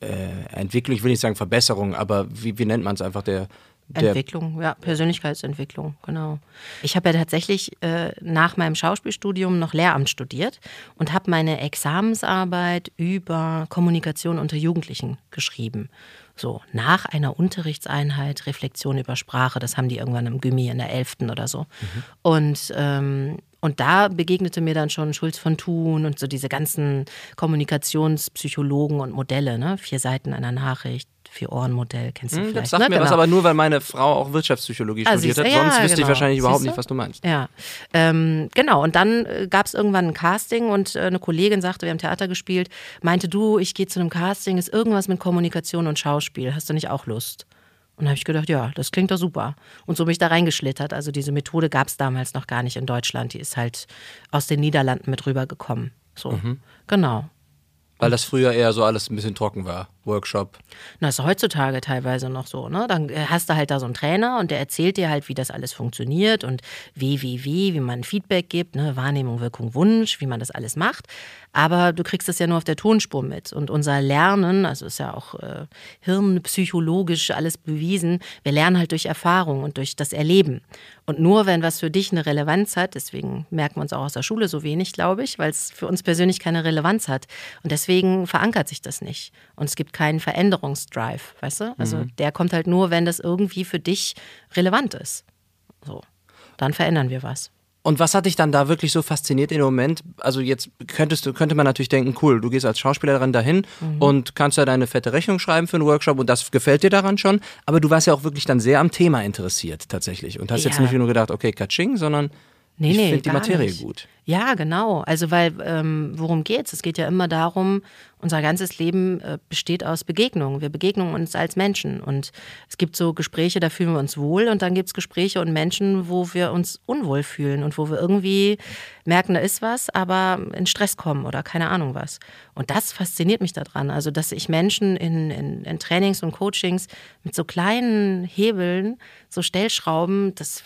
S1: Äh, ich will nicht sagen Verbesserung, aber wie, wie nennt man es einfach? Der
S2: Entwicklung, ja, Persönlichkeitsentwicklung, genau. Ich habe ja tatsächlich äh, nach meinem Schauspielstudium noch Lehramt studiert und habe meine Examensarbeit über Kommunikation unter Jugendlichen geschrieben. So, nach einer Unterrichtseinheit Reflexion über Sprache, das haben die irgendwann im Gymi in der 11. oder so. Und, ähm, und da begegnete mir dann schon Schulz von Thun und so diese ganzen Kommunikationspsychologen und Modelle, ne? Vier Seiten einer Nachricht, Vier-Ohren-Modell, kennst du
S1: Hm,
S2: vielleicht.
S1: das sagt
S2: ne?
S1: mir was,
S2: Genau.
S1: aber nur, weil meine Frau auch Wirtschaftspsychologie
S2: Ah,
S1: studiert hat.
S2: Ja,
S1: Sonst wüsste ich
S2: genau.
S1: wahrscheinlich überhaupt nicht, was du meinst.
S2: Ja, ähm, genau. Und dann äh, gab es irgendwann ein Casting und äh, eine Kollegin sagte, wir haben Theater gespielt, meinte du, ich gehe zu einem Casting, ist irgendwas mit Kommunikation und Schauspiel. Hast du nicht auch Lust? Und da habe ich gedacht, ja, das klingt doch super. Und so bin ich da reingeschlittert. Also diese Methode gab es damals noch gar nicht in Deutschland. Die ist halt aus den Niederlanden mit rübergekommen. So,
S1: Mhm.
S2: genau.
S1: Weil das früher eher so alles ein bisschen trocken war. Workshop.
S2: Na, ist heutzutage teilweise noch so, ne? Dann äh, hast du halt da so einen Trainer und der erzählt dir halt, wie das alles funktioniert und wie, wie, wie, wie man Feedback gibt, ne? Wahrnehmung, Wirkung, Wunsch, wie man das alles macht. Aber du kriegst das ja nur auf der Tonspur mit. Und unser Lernen, also ist ja auch äh, hirnpsychologisch alles bewiesen, wir lernen halt durch Erfahrung und durch das Erleben. Und nur wenn was für dich eine Relevanz hat, deswegen merken wir uns auch aus der Schule so wenig, glaube ich, weil es für uns persönlich keine Relevanz hat. Und deswegen verankert sich das nicht. Und es gibt keinen Veränderungsdrive, weißt du? Also
S1: Mhm.
S2: der kommt halt nur, wenn das irgendwie für dich relevant ist. So. Dann verändern wir was.
S1: Und was hat dich dann da wirklich so fasziniert in dem Moment? Also jetzt könntest du, könnte man natürlich denken, cool, du gehst als Schauspielerin dahin
S2: Mhm.
S1: und kannst da deine fette Rechnung schreiben für einen Workshop und das gefällt dir daran schon. Aber du warst ja auch wirklich dann sehr am Thema interessiert tatsächlich und hast jetzt
S2: Ja.
S1: nicht nur gedacht, okay, Katsching, sondern
S2: Nee,
S1: ich
S2: nee,
S1: finde die Materie
S2: nicht.
S1: gut.
S2: Ja, genau. Also, weil, ähm, worum geht's? Es geht ja immer darum, unser ganzes Leben äh, besteht aus Begegnungen. Wir begegnen uns als Menschen. Und es gibt so Gespräche, da fühlen wir uns wohl. Und dann gibt's Gespräche und Menschen, wo wir uns unwohl fühlen und wo wir irgendwie merken, da ist was, aber in Stress kommen oder keine Ahnung was. Und das fasziniert mich daran. Also, dass ich Menschen in, in, in Trainings und Coachings mit so kleinen Hebeln, so Stellschrauben, das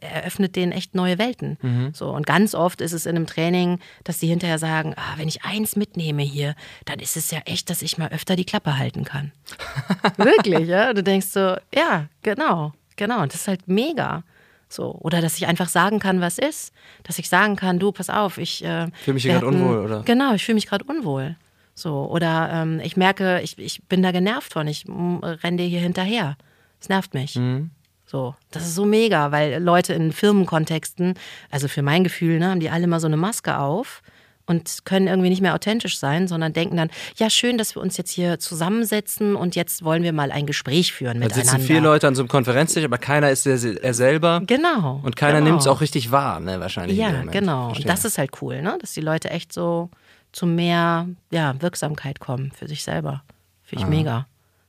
S2: eröffnet denen echt neue Welten. So, und ganz oft ist es in einem Training, dass die hinterher sagen, ah, wenn ich eins mitnehme hier, dann ist es ja echt, dass ich mal öfter die Klappe halten kann. Wirklich, ja? Du denkst so, ja, genau, genau. Und das ist halt mega. So. Oder dass ich einfach sagen kann, was ist. Dass ich sagen kann, du, pass auf, ich äh,
S1: Fühl mich grad unwohl, oder?
S2: Genau, ich fühle mich gerade unwohl. So. Oder ähm, ich merke, ich, ich bin da genervt von, ich mm, renne dir hier hinterher. Es nervt mich.
S1: Mhm.
S2: So, das ist so mega, weil Leute in Firmenkontexten, also für mein Gefühl, ne, haben die alle mal so eine Maske auf und können irgendwie nicht mehr authentisch sein, sondern denken dann, ja, schön, dass wir uns jetzt hier zusammensetzen und jetzt wollen wir mal ein Gespräch führen
S1: Da
S2: miteinander.
S1: sitzen vier Leute an so einem Konferenztisch, aber keiner ist er, er selber.
S2: Genau.
S1: Und keiner
S2: genau.
S1: nimmt es auch richtig wahr, ne, wahrscheinlich.
S2: Ja, genau. Und
S1: Verstehe.
S2: das ist halt cool, ne? dass die Leute echt so zu mehr ja, Wirksamkeit kommen für sich selber. Finde ich mega.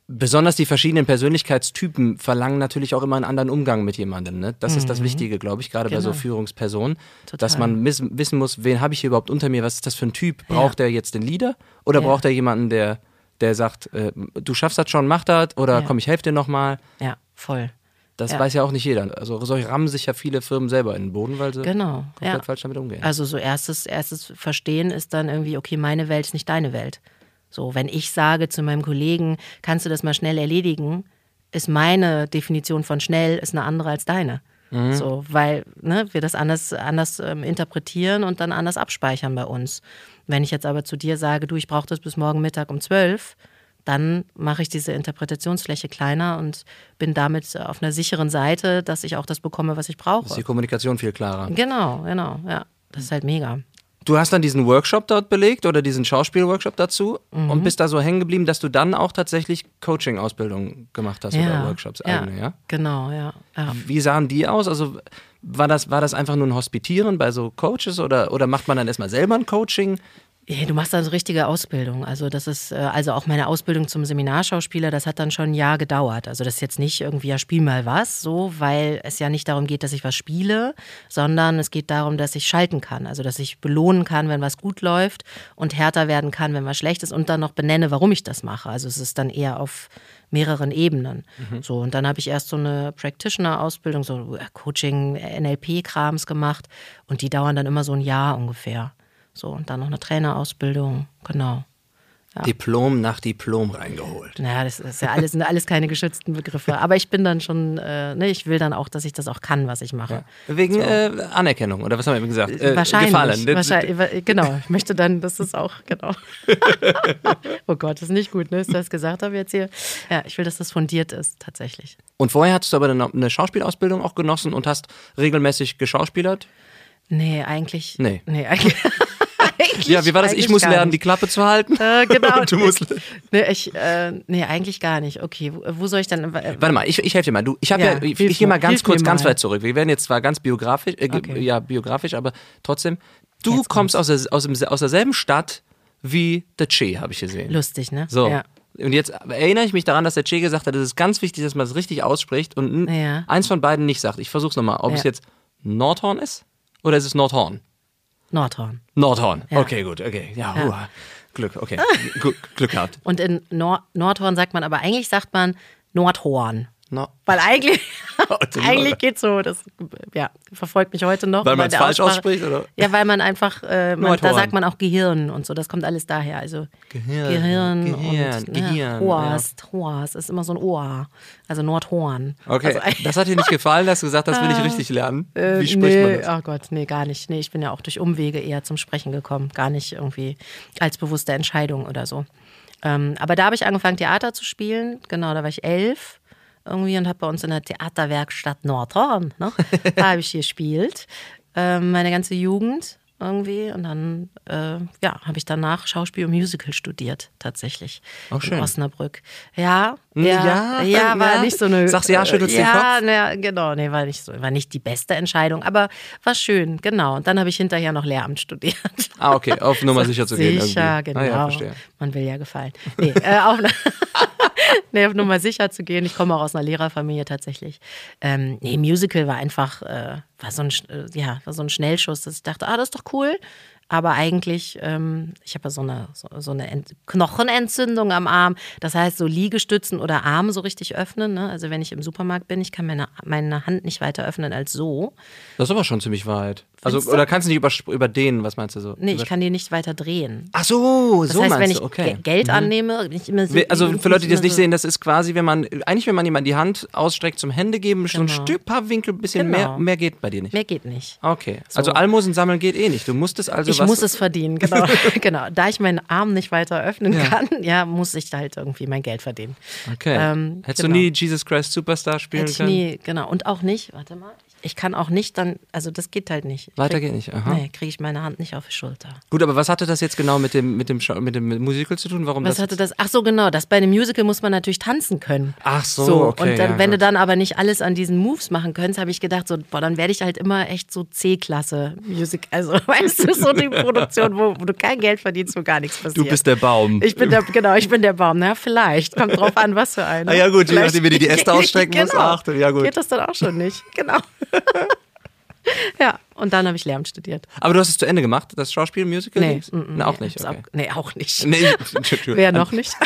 S1: Besonders die verschiedenen Persönlichkeitstypen verlangen natürlich auch immer einen anderen Umgang mit jemandem. Ne? Das ist das Wichtige, glaube ich, gerade bei so
S2: Mhm. Genau.
S1: Führungspersonen,
S2: Total.
S1: dass man wissen, muss, wen habe ich hier überhaupt unter mir, was ist das für ein Typ? Braucht er jetzt den Leader oder
S2: Ja.
S1: braucht er jemanden, der, der sagt, äh, du schaffst das schon, mach das oder
S2: Ja.
S1: komm, ich helfe dir nochmal?
S2: Ja, voll.
S1: Das
S2: Ja.
S1: weiß ja auch nicht jeder. Also solche rammen sich ja viele Firmen selber in den Boden, weil sie
S2: Genau.
S1: komplett
S2: Ja.
S1: falsch damit umgehen.
S2: Also so erstes, erstes Verstehen ist dann irgendwie, okay, meine Welt ist nicht deine Welt. So, wenn ich sage zu meinem Kollegen, kannst du das mal schnell erledigen, ist meine Definition von schnell ist eine andere als deine. So, weil ne, wir das anders, anders ähm, interpretieren und dann anders abspeichern bei uns. Wenn ich jetzt aber zu dir sage, du, ich brauche das bis morgen Mittag um zwölf, dann mache ich diese Interpretationsfläche kleiner und bin damit auf einer sicheren Seite, dass ich auch das bekomme, was ich brauche.
S1: ist die Kommunikation viel klarer.
S2: Genau, genau, ja. Das ist halt mega.
S1: Du hast dann diesen Workshop dort belegt oder diesen Schauspielworkshop dazu
S2: Mhm.
S1: und bist da so hängen geblieben, dass du dann auch tatsächlich Coaching-Ausbildung gemacht hast oder Workshops eigene, ja?
S2: Genau, ja. ja.
S1: Wie sahen die aus? Also war das, war das einfach nur ein Hospitieren bei so Coaches oder, oder macht man dann erstmal selber ein Coaching?
S2: Du machst also richtige Ausbildung. Also das ist, äh, also auch meine Ausbildung zum Seminarschauspieler, das hat dann schon ein Jahr gedauert. Also das ist jetzt nicht irgendwie, ja, spiel mal was, so, weil es ja nicht darum geht, dass ich was spiele, sondern es geht darum, dass ich schalten kann. Also dass ich belohnen kann, wenn was gut läuft und härter werden kann, wenn was schlecht ist und dann noch benenne, warum ich das mache. Also es ist dann eher auf mehreren Ebenen. So, und dann habe ich erst so eine Practitioner-Ausbildung, so äh, Coaching, NLP-Krams gemacht und die dauern dann immer so ein Jahr ungefähr. So, und dann noch eine Trainerausbildung, genau.
S1: Diplom nach Diplom reingeholt.
S2: Naja, das ist ja alles, sind alles keine geschützten Begriffe. Aber ich bin dann schon, äh, ne, ich will dann auch, dass ich das auch kann, was ich mache.
S1: Wegen äh, Anerkennung, oder was haben wir eben gesagt? Äh,
S2: wahrscheinlich.
S1: Gefallen.
S2: wahrscheinlich. Genau, ich möchte dann, das ist auch, genau. oh Gott, das ist nicht gut, ne, dass ich das gesagt habe jetzt hier. Ja, ich will, dass das fundiert ist, tatsächlich.
S1: Und vorher hattest du aber eine Schauspielausbildung auch genossen und hast regelmäßig geschauspielert?
S2: Nee, eigentlich.
S1: Nee.
S2: Nee, eigentlich. Eigentlich
S1: Ja, wie war das? Ich muss lernen, die. Klappe zu halten.
S2: Äh, genau.
S1: du musst,
S2: Nee, ich, äh, nee, eigentlich gar nicht. Okay, wo, wo soll ich dann. Äh,
S1: Warte mal, ich, ich helfe dir mal. Du, ich habe
S2: Ja,
S1: ja, ich, ich gehe mal ganz kurz,
S2: mir
S1: ganz
S2: mal.
S1: weit zurück. Wir werden jetzt zwar ganz biografisch, äh,
S2: Okay.
S1: ja, biografisch, aber trotzdem. Du
S2: Jetzt
S1: kommst aus, der, aus, dem, aus derselben Stadt wie der Che, habe ich gesehen.
S2: lustig, ne?
S1: So.
S2: Ja.
S1: Und jetzt erinnere ich mich daran, dass der Che gesagt hat, es ist ganz wichtig, dass man es richtig ausspricht und
S2: Ja.
S1: eins von beiden nicht sagt. Ich versuche es nochmal. Ob
S2: Ja.
S1: es jetzt Nordhorn ist oder ist es Nordhorn?
S2: Nordhorn.
S1: Nordhorn.
S2: Ja.
S1: Okay, gut, okay. Ja,
S2: Ja.
S1: Glück, okay. Glück gehabt.
S2: Und in Nor Nordhorn sagt man, aber eigentlich sagt man Nordhorn.
S1: No.
S2: Weil eigentlich,
S1: Heute
S2: eigentlich geht so, das ja, verfolgt mich heute noch.
S1: Weil man's
S2: der
S1: falsch
S2: Aussprache.
S1: ausspricht, oder?
S2: Ja, weil man einfach, äh, man, da sagt man auch Gehirn und so, das kommt alles daher. Also
S1: Gehirn,
S2: Gehirn,
S1: Gehirn,
S2: und,
S1: Gehirn,
S2: Ja, Horst, Horst, ist immer so ein Ohr. Also Nordhorn.
S1: Okay,
S2: Also,
S1: das hat dir nicht gefallen, dass du gesagt hast, will ich richtig lernen.
S2: äh,
S1: Wie spricht
S2: nee,
S1: man das?
S2: Oh Gott, nee, gar nicht. Nee, ich bin ja auch durch Umwege eher zum Sprechen gekommen. Gar nicht irgendwie als bewusste Entscheidung oder so. Ähm, aber da habe ich angefangen, Theater zu spielen. Genau, da war ich elf irgendwie und habe bei uns in der Theaterwerkstatt Nordhorn, ne? da habe ich gespielt. Ähm, meine ganze Jugend irgendwie. Und dann, äh, ja, habe ich danach Schauspiel und Musical studiert, tatsächlich.
S1: Auch schön.
S2: In Osnabrück. Ja, ja,
S1: ja,
S2: ja, war
S1: ja.
S2: nicht so eine.
S1: Sagst du ja, schüttelst den
S2: ja,
S1: Kopf?
S2: Ja, genau, nee, war nicht so, war nicht die beste Entscheidung, aber war schön, genau. Und dann habe ich hinterher noch Lehramt studiert.
S1: Ah, okay, auf Nummer sicher zu gehen.
S2: Sicher,
S1: irgendwie.
S2: genau.
S1: Ah, ja, verstehe.
S2: Man will ja gefallen. Nee, äh, auf, nee, auf Nummer sicher zu gehen. Ich komme auch aus einer Lehrerfamilie tatsächlich. Ähm, nee, Musical war einfach, äh, war so ein, äh, ja, war so ein Schnellschuss, dass ich dachte, ah, das ist doch cool. Aber eigentlich, ähm, ich habe ja so eine, so, so eine Ent Knochenentzündung am Arm. Das heißt, so Liegestützen oder Arm so richtig öffnen. Ne? Also wenn ich im Supermarkt bin, ich kann meine, meine Hand nicht weiter öffnen als so.
S1: Das ist aber schon ziemlich weit. Also,
S2: Findest du?
S1: oder kannst du nicht über, überdehnen, was meinst du so?
S2: Nee, ich
S1: Über-
S2: kann die nicht weiter drehen.
S1: Ach so,
S2: Das
S1: so
S2: heißt,
S1: meinst
S2: wenn ich
S1: du, okay. Mhm.
S2: Ge- Geld annehme, bin ich immer so,
S1: Also für Leute, die das nicht
S2: so-
S1: sehen, das ist quasi, wenn man, eigentlich wenn man jemand die Hand ausstreckt zum Hände geben, so ein
S2: Genau.
S1: Stück, paar Winkel, ein bisschen
S2: Genau.
S1: mehr, mehr geht bei dir nicht.
S2: Mehr geht nicht.
S1: Okay, also Almosen sammeln geht eh nicht. Du musst es also
S2: Ich
S1: was...
S2: muss es verdienen, genau. genau. Da ich meinen Arm nicht weiter öffnen
S1: Ja.
S2: kann, ja, muss ich da halt irgendwie mein Geld verdienen.
S1: Okay.
S2: Ähm,
S1: Hättest
S2: genau.
S1: du nie Jesus Christ Superstar spielen
S2: Hätte ich
S1: können?
S2: nie, genau. Und auch nicht, warte mal, ich kann auch nicht dann, also das geht halt nicht. Ich
S1: Weiter
S2: krieg-
S1: geht nicht, aha.
S2: Nee, kriege ich meine Hand nicht auf die Schulter.
S1: Gut, aber was hatte das jetzt genau mit dem, mit dem, mit dem Musical zu tun? Warum
S2: Was
S1: das
S2: hatte das? Ach so, genau, das bei einem Musical muss man natürlich tanzen können.
S1: Ach so, okay,
S2: Und dann,
S1: ja,
S2: wenn du
S1: gut.
S2: dann aber nicht alles an diesen Moves machen kannst, habe ich gedacht, so, boah, dann werde ich halt immer echt so C-Klasse Music. Also, weißt du, so die Produktion, wo, wo du kein Geld verdienst, wo gar nichts passiert.
S1: Du bist der Baum.
S2: Ich bin der, genau, ich bin der Baum. Na, vielleicht. Kommt drauf an, was für einer.
S1: Ah ja, gut, je
S2: Vielleicht-
S1: nachdem, wie du die Äste ausstrecken musst.
S2: genau.
S1: Ach, ja, gut.
S2: Geht das dann auch schon nicht. Genau. Ja, und dann habe ich Lehramt studiert.
S1: aber du hast es zu Ende gemacht, das Schauspiel, Musical?
S2: Nee,
S1: Dings?
S2: mm, mm,
S1: Na, auch
S2: nee,
S1: nicht. Okay.
S2: ab- nee, auch nicht.
S1: Nee.
S2: Wer noch nicht?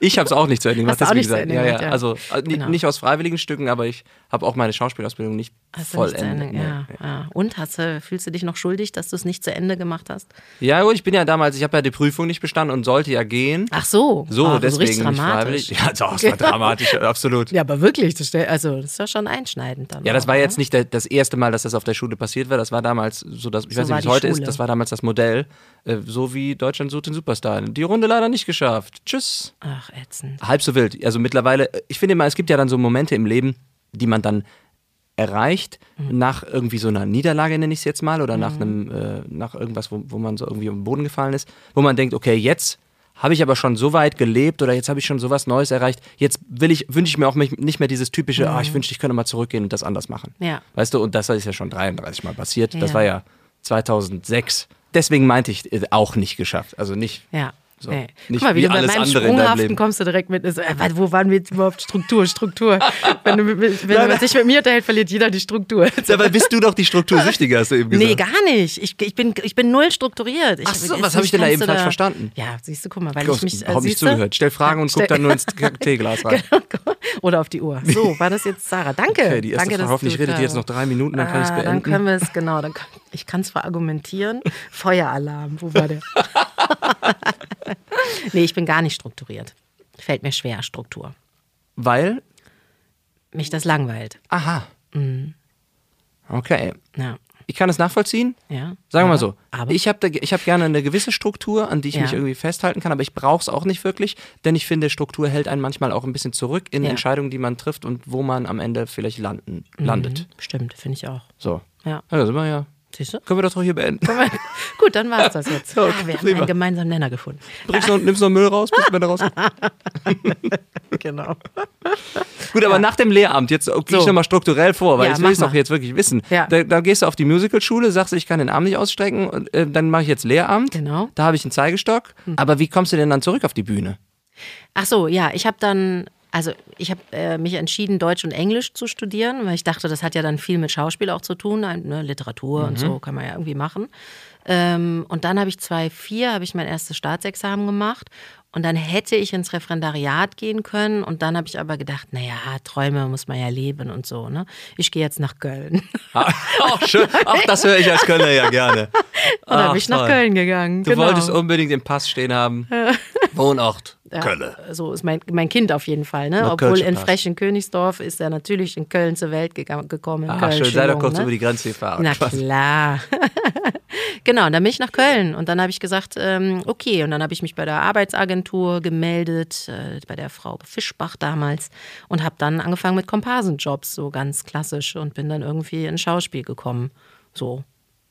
S1: Ich habe es auch nicht zu Ende gemacht,
S2: Hast du auch nicht zu. Ende
S1: Ja, ja.
S2: gemacht, ja.
S1: Also äh,
S2: Genau.
S1: nicht aus freiwilligen Stücken, aber ich habe auch meine Schauspielausbildung nicht
S2: Hast du nicht. Ende,
S1: Nee,
S2: ja,
S1: nee.
S2: ja. Und hast du, fühlst du dich noch schuldig, dass du es nicht zu Ende gemacht hast?
S1: Ja, gut, ich bin ja damals, ich habe ja die Prüfung nicht bestanden und sollte ja gehen.
S2: Ach so.
S1: So,
S2: das ist
S1: deswegen nicht
S2: dramatisch.
S1: freiwillig. Ja, doch, es war dramatisch, absolut.
S2: Ja, aber wirklich, das, also, das ist ja schon einschneidend dann.
S1: Ja, das
S2: auch,
S1: war
S2: ne?
S1: jetzt nicht das erste Mal, dass das auf der Schule passiert war. Das war damals so, dass, ich
S2: So
S1: weiß nicht, wie es heute
S2: Schule.
S1: ist, das war damals das Modell. Äh, so wie Deutschland sucht den Superstar. Die Runde leider nicht geschafft. Tschüss.
S2: Ach, ätzend.
S1: Halb so wild. Also mittlerweile, äh, ich finde immer, es gibt ja dann so Momente im Leben, die man dann erreicht,
S2: Mhm.
S1: nach irgendwie so einer Niederlage, nenne ich es jetzt mal, oder nach einem, äh, nach irgendwas, wo, wo man so irgendwie um den Boden gefallen ist, wo man denkt, okay, jetzt habe ich aber schon so weit gelebt oder jetzt habe ich schon sowas Neues erreicht. Jetzt will ich, wünsche ich mir auch nicht mehr dieses typische, ah, ich wünschte, ich könnte mal zurückgehen und das anders machen.
S2: Mhm. Ja.
S1: Weißt du, und das ist ja schon 33 Mal passiert. Das
S2: Ja.
S1: war ja 2006. Deswegen meinte ich äh, auch nicht geschafft. Also nicht.
S2: Ja.
S1: So.
S2: Nee.
S1: Nicht
S2: Guck mal, wie,
S1: wie
S2: du bei meinem Sprunghaften kommst du direkt mit. So, äh, wo waren wir jetzt überhaupt? Struktur, Struktur. wenn du, wenn man sich mit mir unterhält, verliert jeder die Struktur.
S1: Dabei bist du doch die Struktursüchtige, hast du eben gesagt.
S2: Nee, gar nicht. Ich, ich, bin, ich bin null strukturiert. Ich,
S1: Ach so, was hab ich denn da eben falsch verstanden?
S2: Ja, siehst du, guck mal, weil
S1: Du
S2: ich mich.
S1: hast
S2: äh,
S1: nicht zugehört. Stell Fragen und guck dann nur ins Teeglas rein.
S2: Oder auf die Uhr. So, war das jetzt Sarah? Danke.
S1: Okay, die erste
S2: Danke,
S1: Frage. Hoffentlich redet ihr jetzt noch drei Minuten, dann kann ich es
S2: Ah, Dann
S1: beenden.
S2: können wir es, genau. Dann, ich kann es verargumentieren. Feueralarm, wo war der? nee, ich bin gar nicht strukturiert. Fällt mir schwer, Struktur.
S1: Weil,
S2: Mich das langweilt.
S1: aha.
S2: Mhm.
S1: Okay.
S2: Ja.
S1: Ich kann es nachvollziehen.
S2: ja.
S1: Sagen wir mal so.
S2: Aber
S1: Ich habe hab gerne eine gewisse Struktur, an die ich
S2: Ja.
S1: mich irgendwie festhalten kann, aber ich brauche es auch nicht wirklich, denn ich finde, Struktur hält einen manchmal auch ein bisschen zurück in
S2: Ja.
S1: Entscheidungen, die man trifft und wo man am Ende vielleicht landen, landet.
S2: Mhm, stimmt, finde ich auch.
S1: So.
S2: Ja.
S1: Ja, da sind wir ja.
S2: Siehst du?
S1: Können wir das doch hier beenden.
S2: Gut, dann war es das jetzt.
S1: Okay,
S2: ah, wir haben
S1: prima.
S2: einen gemeinsamen Nenner gefunden.
S1: Bringst noch, nimmst noch Müll raus, bist du wieder raus.
S2: Genau.
S1: Gut, aber nach dem Lehramt, jetzt gehe ich
S2: So.
S1: nochmal strukturell vor, weil
S2: Ja,
S1: ich will es doch jetzt wirklich wissen.
S2: Ja.
S1: Da, da gehst du auf die Musicalschule, sagst, ich kann den Arm nicht ausstrecken und äh, dann mache ich jetzt Lehramt.
S2: Genau. Hm.
S1: Da habe ich einen Zeigestock. Aber wie kommst du denn dann zurück auf die Bühne?
S2: Ach so, ja, ich habe dann Also ich habe äh, mich entschieden, Deutsch und Englisch zu studieren, weil ich dachte, das hat ja dann viel mit Schauspiel auch zu tun, ne? Literatur und so kann man ja irgendwie machen. Ähm, und dann habe ich 2004 habe ich mein erstes Staatsexamen gemacht und dann hätte ich ins Referendariat gehen können und dann habe ich aber gedacht, naja, Träume muss man ja leben und so. Ne? Ich gehe jetzt nach Köln.
S1: Ah, auch schön. Ach, das höre ich als Kölner ja gerne.
S2: Und dann bin ich nach. Köln gegangen.
S1: Du
S2: genau.
S1: wolltest unbedingt im Pass stehen haben. Wohnort.
S2: Ja,
S1: Köln.
S2: So ist mein, mein Kind auf jeden Fall. Ne? Obwohl in
S1: Pass.
S2: Frechen-Königsdorf ist er natürlich in Köln zur Welt gekommen.
S1: Ah,
S2: Köln,
S1: schön. Sei doch kurz
S2: ne?
S1: über die Grenze gefahren.
S2: Na
S1: Spaß.
S2: klar. genau, und dann bin ich nach Köln und dann habe ich gesagt, ähm, okay, und dann habe ich mich bei der Arbeitsagentur gemeldet, äh, bei der Frau Fischbach damals und habe dann angefangen mit Komparsenjobs, so ganz klassisch und bin dann irgendwie ins Schauspiel gekommen. So.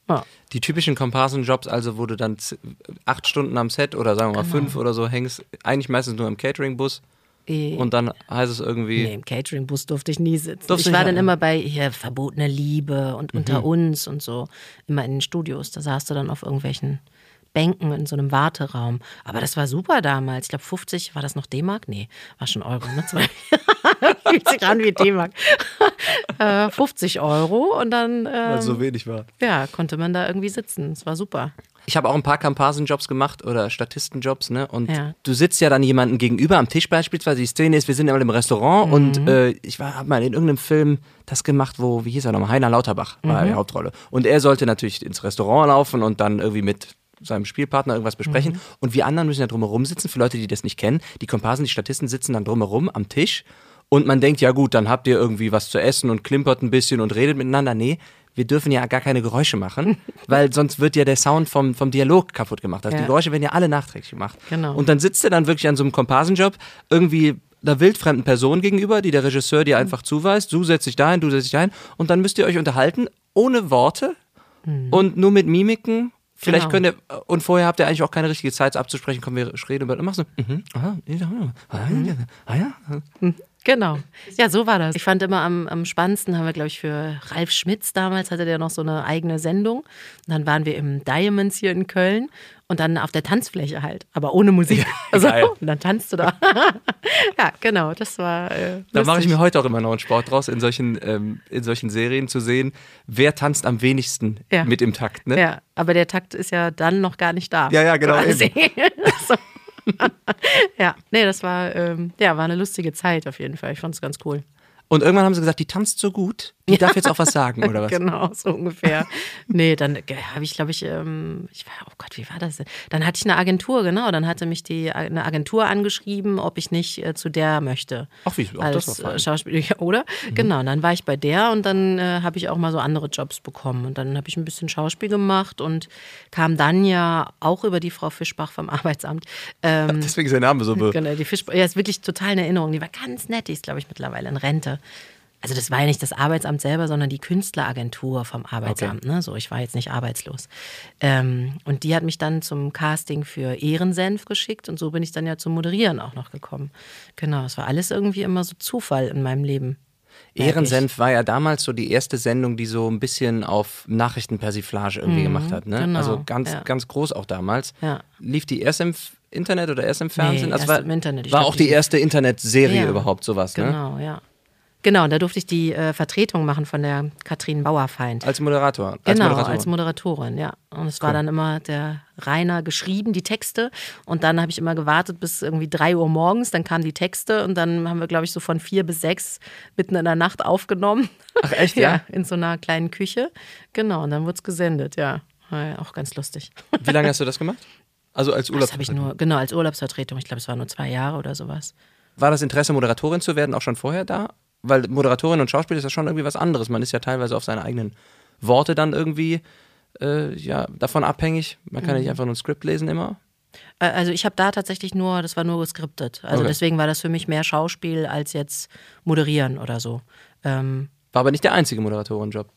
S2: Ja.
S1: Die typischen Komparsenjobs, also wo du dann acht Stunden am Set oder sagen wir mal
S2: Genau.
S1: fünf oder so hängst, eigentlich meistens nur im Cateringbus
S2: Eh.
S1: und dann heißt es irgendwie,
S2: Nee, im Catering-Bus durfte ich nie sitzen. Ich war dann immer bei hier verbotene Liebe und unter uns und so, immer in den Studios. Da saß du dann auf irgendwelchen Bänken in so einem Warteraum. Aber das war super damals. Ich glaube, 50, war das noch D-Mark? Nee, war schon Euro. Ne? Zwei- Fühlt sich an wie D-Mark. äh, 50 Euro und dann
S1: weil
S2: ähm,
S1: so wenig war.
S2: ja, konnte man da irgendwie sitzen. Es war super.
S1: Ich habe auch ein paar Komparsenjobs gemacht oder Statistenjobs, ne? Und
S2: Ja.
S1: du sitzt ja dann jemandem gegenüber am Tisch beispielsweise. Die Szene ist, wir sind immer im Restaurant
S2: Mhm.
S1: und äh, ich war hab mal in irgendeinem Film das gemacht, wo, wie hieß er nochmal? Heiner Lauterbach war
S2: Mhm.
S1: die Hauptrolle. Und er sollte natürlich ins Restaurant laufen und dann irgendwie mit seinem Spielpartner irgendwas besprechen.
S2: Mhm.
S1: Und wir anderen müssen ja drumherum sitzen. Für Leute, die das nicht kennen, die Komparsen, die Statisten sitzen dann drumherum am Tisch und man denkt, ja gut, dann habt ihr irgendwie was zu essen und klimpert ein bisschen und redet miteinander. Nee, wir dürfen ja gar keine Geräusche machen, weil sonst wird ja der Sound vom, vom Dialog kaputt gemacht. Also
S2: Ja.
S1: die Geräusche werden ja alle nachträglich gemacht.
S2: Genau.
S1: Und dann sitzt er dann wirklich an so einem Komparsenjob irgendwie einer wildfremden Person gegenüber, die der Regisseur
S2: Mhm.
S1: dir einfach zuweist. Du setzt dich dahin, du setzt dich dahin. Und dann müsst ihr euch unterhalten, ohne Worte und nur mit Mimiken. Vielleicht
S2: Mhm. Genau.
S1: könnt ihr, und vorher habt ihr eigentlich auch keine richtige Zeit abzusprechen, kommen wir reden über, machst du, mhm, aha, ah, ja, ah, ja,
S2: Genau. Ja, so war das. Ich fand immer am, am spannendsten, haben wir, glaube ich, für Ralf Schmitz damals, hatte der noch so eine eigene Sendung. Und dann waren wir im Diamonds hier in Köln und dann auf der Tanzfläche halt, aber ohne Musik. also,
S1: geil.
S2: und dann tanzst du da. ja, genau, das war. Äh,
S1: Da mache ich mir heute auch immer noch einen Sport draus, in solchen, ähm, in solchen Serien zu sehen, wer tanzt am wenigsten
S2: Ja.
S1: mit im Takt. Ne?
S2: Ja, aber der Takt ist ja dann noch gar nicht da.
S1: Ja, ja, genau,
S2: Quasi. so. ja, nee, das war, ähm, ja, war eine lustige Zeit auf jeden Fall. Ich fand es ganz cool.
S1: Und irgendwann haben sie gesagt, die tanzt so gut, die darf jetzt auch was sagen, oder was?
S2: Genau, so ungefähr. nee, dann äh, habe ich, glaube ich, ähm, ich war, oh Gott, wie war das denn? Dann hatte ich eine Agentur, genau. Dann hatte mich die eine Agentur angeschrieben, ob ich nicht äh, zu der möchte.
S1: Ach, wie, das
S2: als
S1: war fein.
S2: äh, Schauspieler, ja, oder? Genau, und dann war ich bei der und dann äh, habe ich auch mal so andere Jobs bekommen. Und dann habe ich ein bisschen Schauspiel gemacht und kam dann ja auch über die Frau Fischbach vom Arbeitsamt. Ähm,
S1: Deswegen ist der Name so
S2: Genau, die Fischbach, ja, ist wirklich total in Erinnerung. Die war ganz nett, die ist, glaube ich, mittlerweile in Rente. Also das war ja nicht das Arbeitsamt selber, sondern die Künstleragentur vom Arbeitsamt. Ne? So, ich war jetzt nicht arbeitslos. Ähm, und die hat mich dann zum Casting für Ehrensenf geschickt und so bin ich dann ja zum Moderieren auch noch gekommen. Genau, es war alles irgendwie immer so Zufall in meinem Leben.
S1: Ehrensenf war ja damals so die erste Sendung, die so ein bisschen auf Nachrichtenpersiflage irgendwie gemacht hat. Ne?
S2: genau,
S1: also ganz,
S2: ja.
S1: ganz groß auch damals.
S2: Ja.
S1: Lief die erst im Internet oder erst im Fernsehen?
S2: Nee,
S1: also
S2: erst
S1: war,
S2: im Internet. Ich
S1: war
S2: glaub,
S1: auch die
S2: die-
S1: erste Internetserie
S2: Ja,
S1: überhaupt sowas, ne?
S2: Genau, ja. Genau, und da durfte ich die äh, Vertretung machen von der Katrin Bauerfeind.
S1: Als Moderator. Als
S2: Genau,
S1: Moderatorin.
S2: als Moderatorin, ja. Und es war dann immer der Rainer geschrieben, die Texte. Und dann habe ich immer gewartet bis irgendwie drei Uhr morgens. Dann kamen die Texte und dann haben wir, glaube ich, so von vier bis sechs mitten in der Nacht aufgenommen.
S1: Ach echt, ja?
S2: in so einer kleinen Küche. Genau, und dann wurde es gesendet, ja. War ja. Auch ganz lustig.
S1: Wie lange hast du das gemacht? Also als Urlaub.
S2: Das habe ich nur, genau, als Urlaubsvertretung. Ich glaube, es waren nur zwei Jahre oder sowas.
S1: War das Interesse, Moderatorin zu werden, auch schon vorher da? Weil Moderatorin und Schauspiel ist ja schon irgendwie was anderes. Man ist ja teilweise auf seine eigenen Worte dann irgendwie äh, ja, davon abhängig. Man kann ja
S2: Mhm.
S1: nicht einfach nur ein Skript lesen immer.
S2: Also ich habe da tatsächlich nur, das war nur geskriptet. Also
S1: Okay.
S2: deswegen war das für mich mehr Schauspiel als jetzt moderieren oder so. Ähm,
S1: War aber nicht der einzige Moderatorenjob.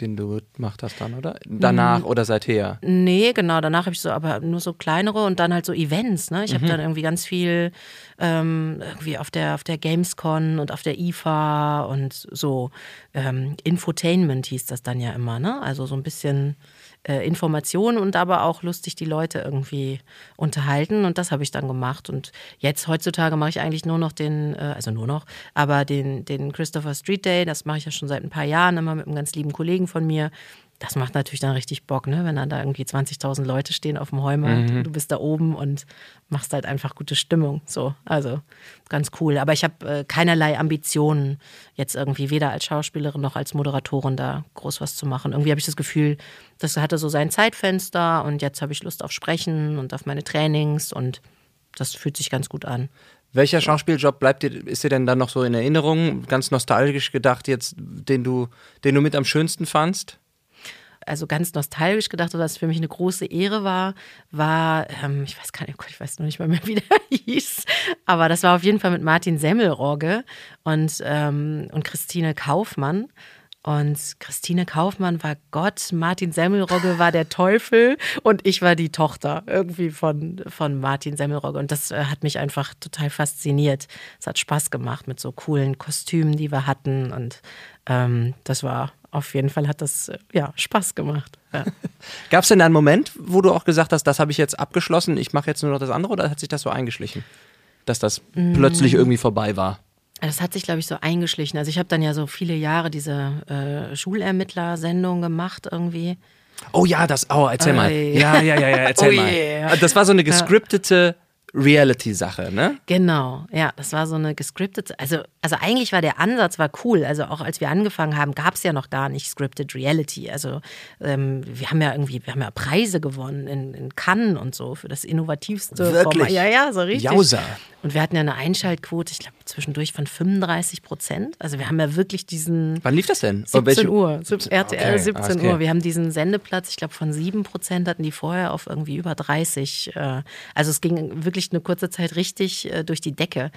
S1: Den du gemacht hast dann, oder? Danach oder seither?
S2: Nee, genau. Danach habe ich so, aber nur so kleinere und dann halt so Events. Ne? Ich habe dann irgendwie ganz viel ähm, irgendwie auf der, auf der Gamescon und auf der IFA und so ähm, Infotainment hieß das dann ja immer. Ne? Also so ein bisschen äh, Informationen und aber auch lustig die Leute irgendwie unterhalten. Und das habe ich dann gemacht. Und jetzt heutzutage mache ich eigentlich nur noch den, äh, also nur noch, aber den, den Christopher Street Day, das mache ich ja schon seit ein paar Jahren immer mit einem ganz lieben Kollegen von mir. Das macht natürlich dann richtig Bock, ne? wenn dann da irgendwie 20.000 Leute stehen auf dem Heumarkt und du bist da oben und machst halt einfach gute Stimmung. So, also ganz cool. Aber ich habe äh, keinerlei Ambitionen, jetzt irgendwie weder als Schauspielerin noch als Moderatorin da groß was zu machen. Irgendwie habe ich das Gefühl, das hatte so sein Zeitfenster und jetzt habe ich Lust auf Sprechen und auf meine Trainings und das fühlt sich ganz gut an.
S1: Welcher Schauspieljob bleibt dir, ist dir denn dann noch so in Erinnerung, ganz nostalgisch gedacht jetzt, den du, den du mit am schönsten fandst?
S2: Also ganz nostalgisch gedacht, oder was für mich eine große Ehre war, war, ähm, ich weiß gar nicht, oh ich weiß noch nicht mal mehr, wie der hieß, aber das war auf jeden Fall mit Martin Semmelrogge und, ähm, und Christine Kaufmann. Und Christine Kaufmann war Gott, Martin Semmelrogge war der Teufel und ich war die Tochter irgendwie von, von Martin Semmelrogge. Und das äh, hat mich einfach total fasziniert. Es hat Spaß gemacht mit so coolen Kostümen, die wir hatten. Und ähm, das war auf jeden Fall hat das äh, ja Spaß gemacht. Ja.
S1: Gab es denn einen Moment, wo du auch gesagt hast, das habe ich jetzt abgeschlossen, ich mache jetzt nur noch das andere oder hat sich das so eingeschlichen? Dass das plötzlich irgendwie vorbei war?
S2: Das hat sich, glaube ich, so eingeschlichen. Also ich habe dann ja so viele Jahre diese äh, Schulermittler-Sendung gemacht irgendwie.
S1: Oh ja, das, oh, erzähl mal.
S2: Ui.
S1: Ja, ja, ja, ja, erzähl
S2: Oh
S1: mal.
S2: yeah.
S1: Das war so eine gescriptete Reality-Sache, ne?
S2: Genau, ja, das war so eine gescriptete, also, also eigentlich war der Ansatz war cool. Also auch als wir angefangen haben, gab es ja noch gar nicht Scripted Reality. Also ähm, wir haben ja irgendwie, wir haben ja Preise gewonnen in, in Cannes und so für das innovativste
S1: Wirklich?
S2: Format. Ja, ja, so richtig.
S1: Jausa.
S2: Und wir hatten ja eine Einschaltquote, ich glaube zwischendurch von 35 Prozent. Also wir haben ja wirklich diesen
S1: Wann lief das denn?
S2: 17
S1: Welche-
S2: Uhr, Sieb- RTL
S1: Okay,
S2: 17
S1: okay.
S2: Uhr. Wir haben diesen Sendeplatz, ich glaube von 7 Prozent hatten die vorher auf irgendwie über 30. äh, Also es ging wirklich eine kurze Zeit richtig äh, durch die Decke.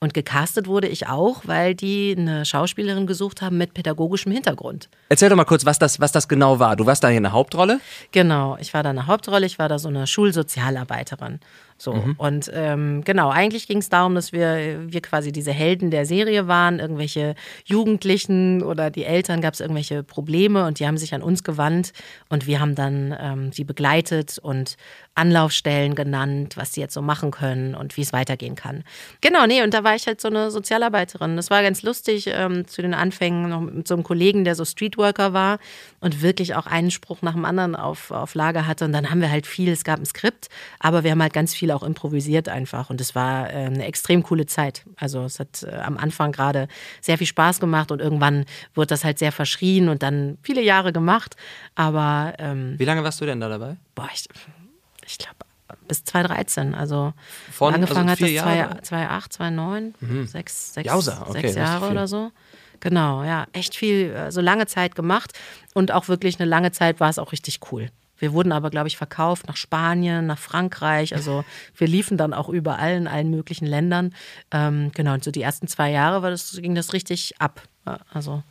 S2: Und gecastet wurde ich auch, weil die eine Schauspielerin gesucht haben mit pädagogischem Hintergrund.
S1: Erzähl doch mal kurz, was das, was das genau war. Du warst da hier eine Hauptrolle?
S2: Genau, ich war da eine Hauptrolle, ich war da so eine Schulsozialarbeiterin. So, und ähm, genau, eigentlich ging es darum, dass wir, wir quasi diese Helden der Serie waren, irgendwelche Jugendlichen oder die Eltern gab es irgendwelche Probleme und die haben sich an uns gewandt und wir haben dann ähm, sie begleitet und Anlaufstellen genannt, was sie jetzt so machen können und wie es weitergehen kann. Genau, nee, und da war ich halt so eine Sozialarbeiterin. Das war ganz lustig, ähm, zu den Anfängen noch mit so einem Kollegen, der so Streetworker war und wirklich auch einen Spruch nach dem anderen auf, auf Lager hatte. Und dann haben wir halt viel, es gab ein Skript, aber wir haben halt ganz viel auch improvisiert einfach. Und es war äh, eine extrem coole Zeit. Also es hat äh, am Anfang gerade sehr viel Spaß gemacht und irgendwann wurde das halt sehr verschrien und dann viele Jahre gemacht. Aber ähm,
S1: Wie lange warst du denn da dabei?
S2: boah, ich, ich glaube bis 2013. Also
S1: Von-
S2: angefangen
S1: also
S2: hat das
S1: Jahre?
S2: 2008, 2009, sechs, sechs,
S1: Jausa, okay,
S2: sechs Jahre oder so. Genau, ja, echt viel, äh, so lange Zeit gemacht und auch wirklich eine lange Zeit war es auch richtig cool. Wir wurden aber, glaube ich, verkauft nach Spanien, nach Frankreich. Also wir liefen dann auch überall in allen möglichen Ländern. Ähm, genau, und so die ersten zwei Jahre war das, ging das richtig ab. Also,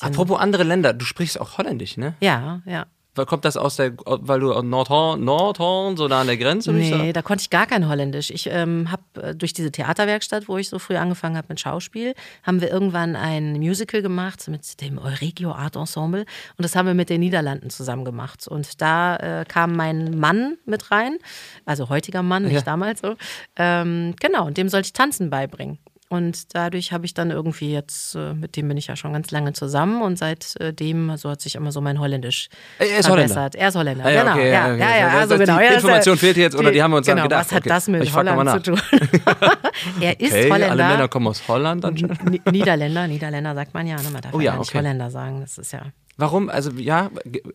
S1: Apropos andere Länder, du sprichst auch Holländisch, ne?
S2: ja, ja.
S1: Kommt das aus der, weil du Nordhorn, Nordhorn, so da an der Grenze bist?
S2: Nee, da konnte ich gar kein Holländisch. Ich ähm, habe durch diese Theaterwerkstatt, wo ich so früh angefangen habe mit Schauspiel, haben wir irgendwann ein Musical gemacht mit dem Euregio Art Ensemble und das haben wir mit den Niederlanden zusammen gemacht. Und da äh, kam mein Mann mit rein, also heutiger Mann, nicht
S1: Ja.
S2: damals so. Ähm, genau, und dem sollte ich Tanzen beibringen. Und dadurch habe ich dann irgendwie jetzt, äh, mit dem bin ich ja schon ganz lange zusammen und seitdem, also hat sich immer so mein Holländisch
S1: Er ist Holländer.
S2: verbessert. Er ist Holländer,
S1: Ah, ja,
S2: genau.
S1: okay,
S2: ja,
S1: okay.
S2: ja, ja, also
S1: das-
S2: genau.
S1: die Information fehlt jetzt oder die haben wir uns dann
S2: genau,
S1: gedacht.
S2: Was hat
S1: Okay.
S2: das mit
S1: Ich
S2: Holland zu tun? er ist
S1: Okay,
S2: Holländer.
S1: alle Männer kommen aus Holland anscheinend.
S2: Ni- Niederländer, Niederländer sagt man ja, ne? man darf
S1: Oh
S2: ja, nicht. Holländer sagen. Das ist ja,
S1: Warum? Also ja,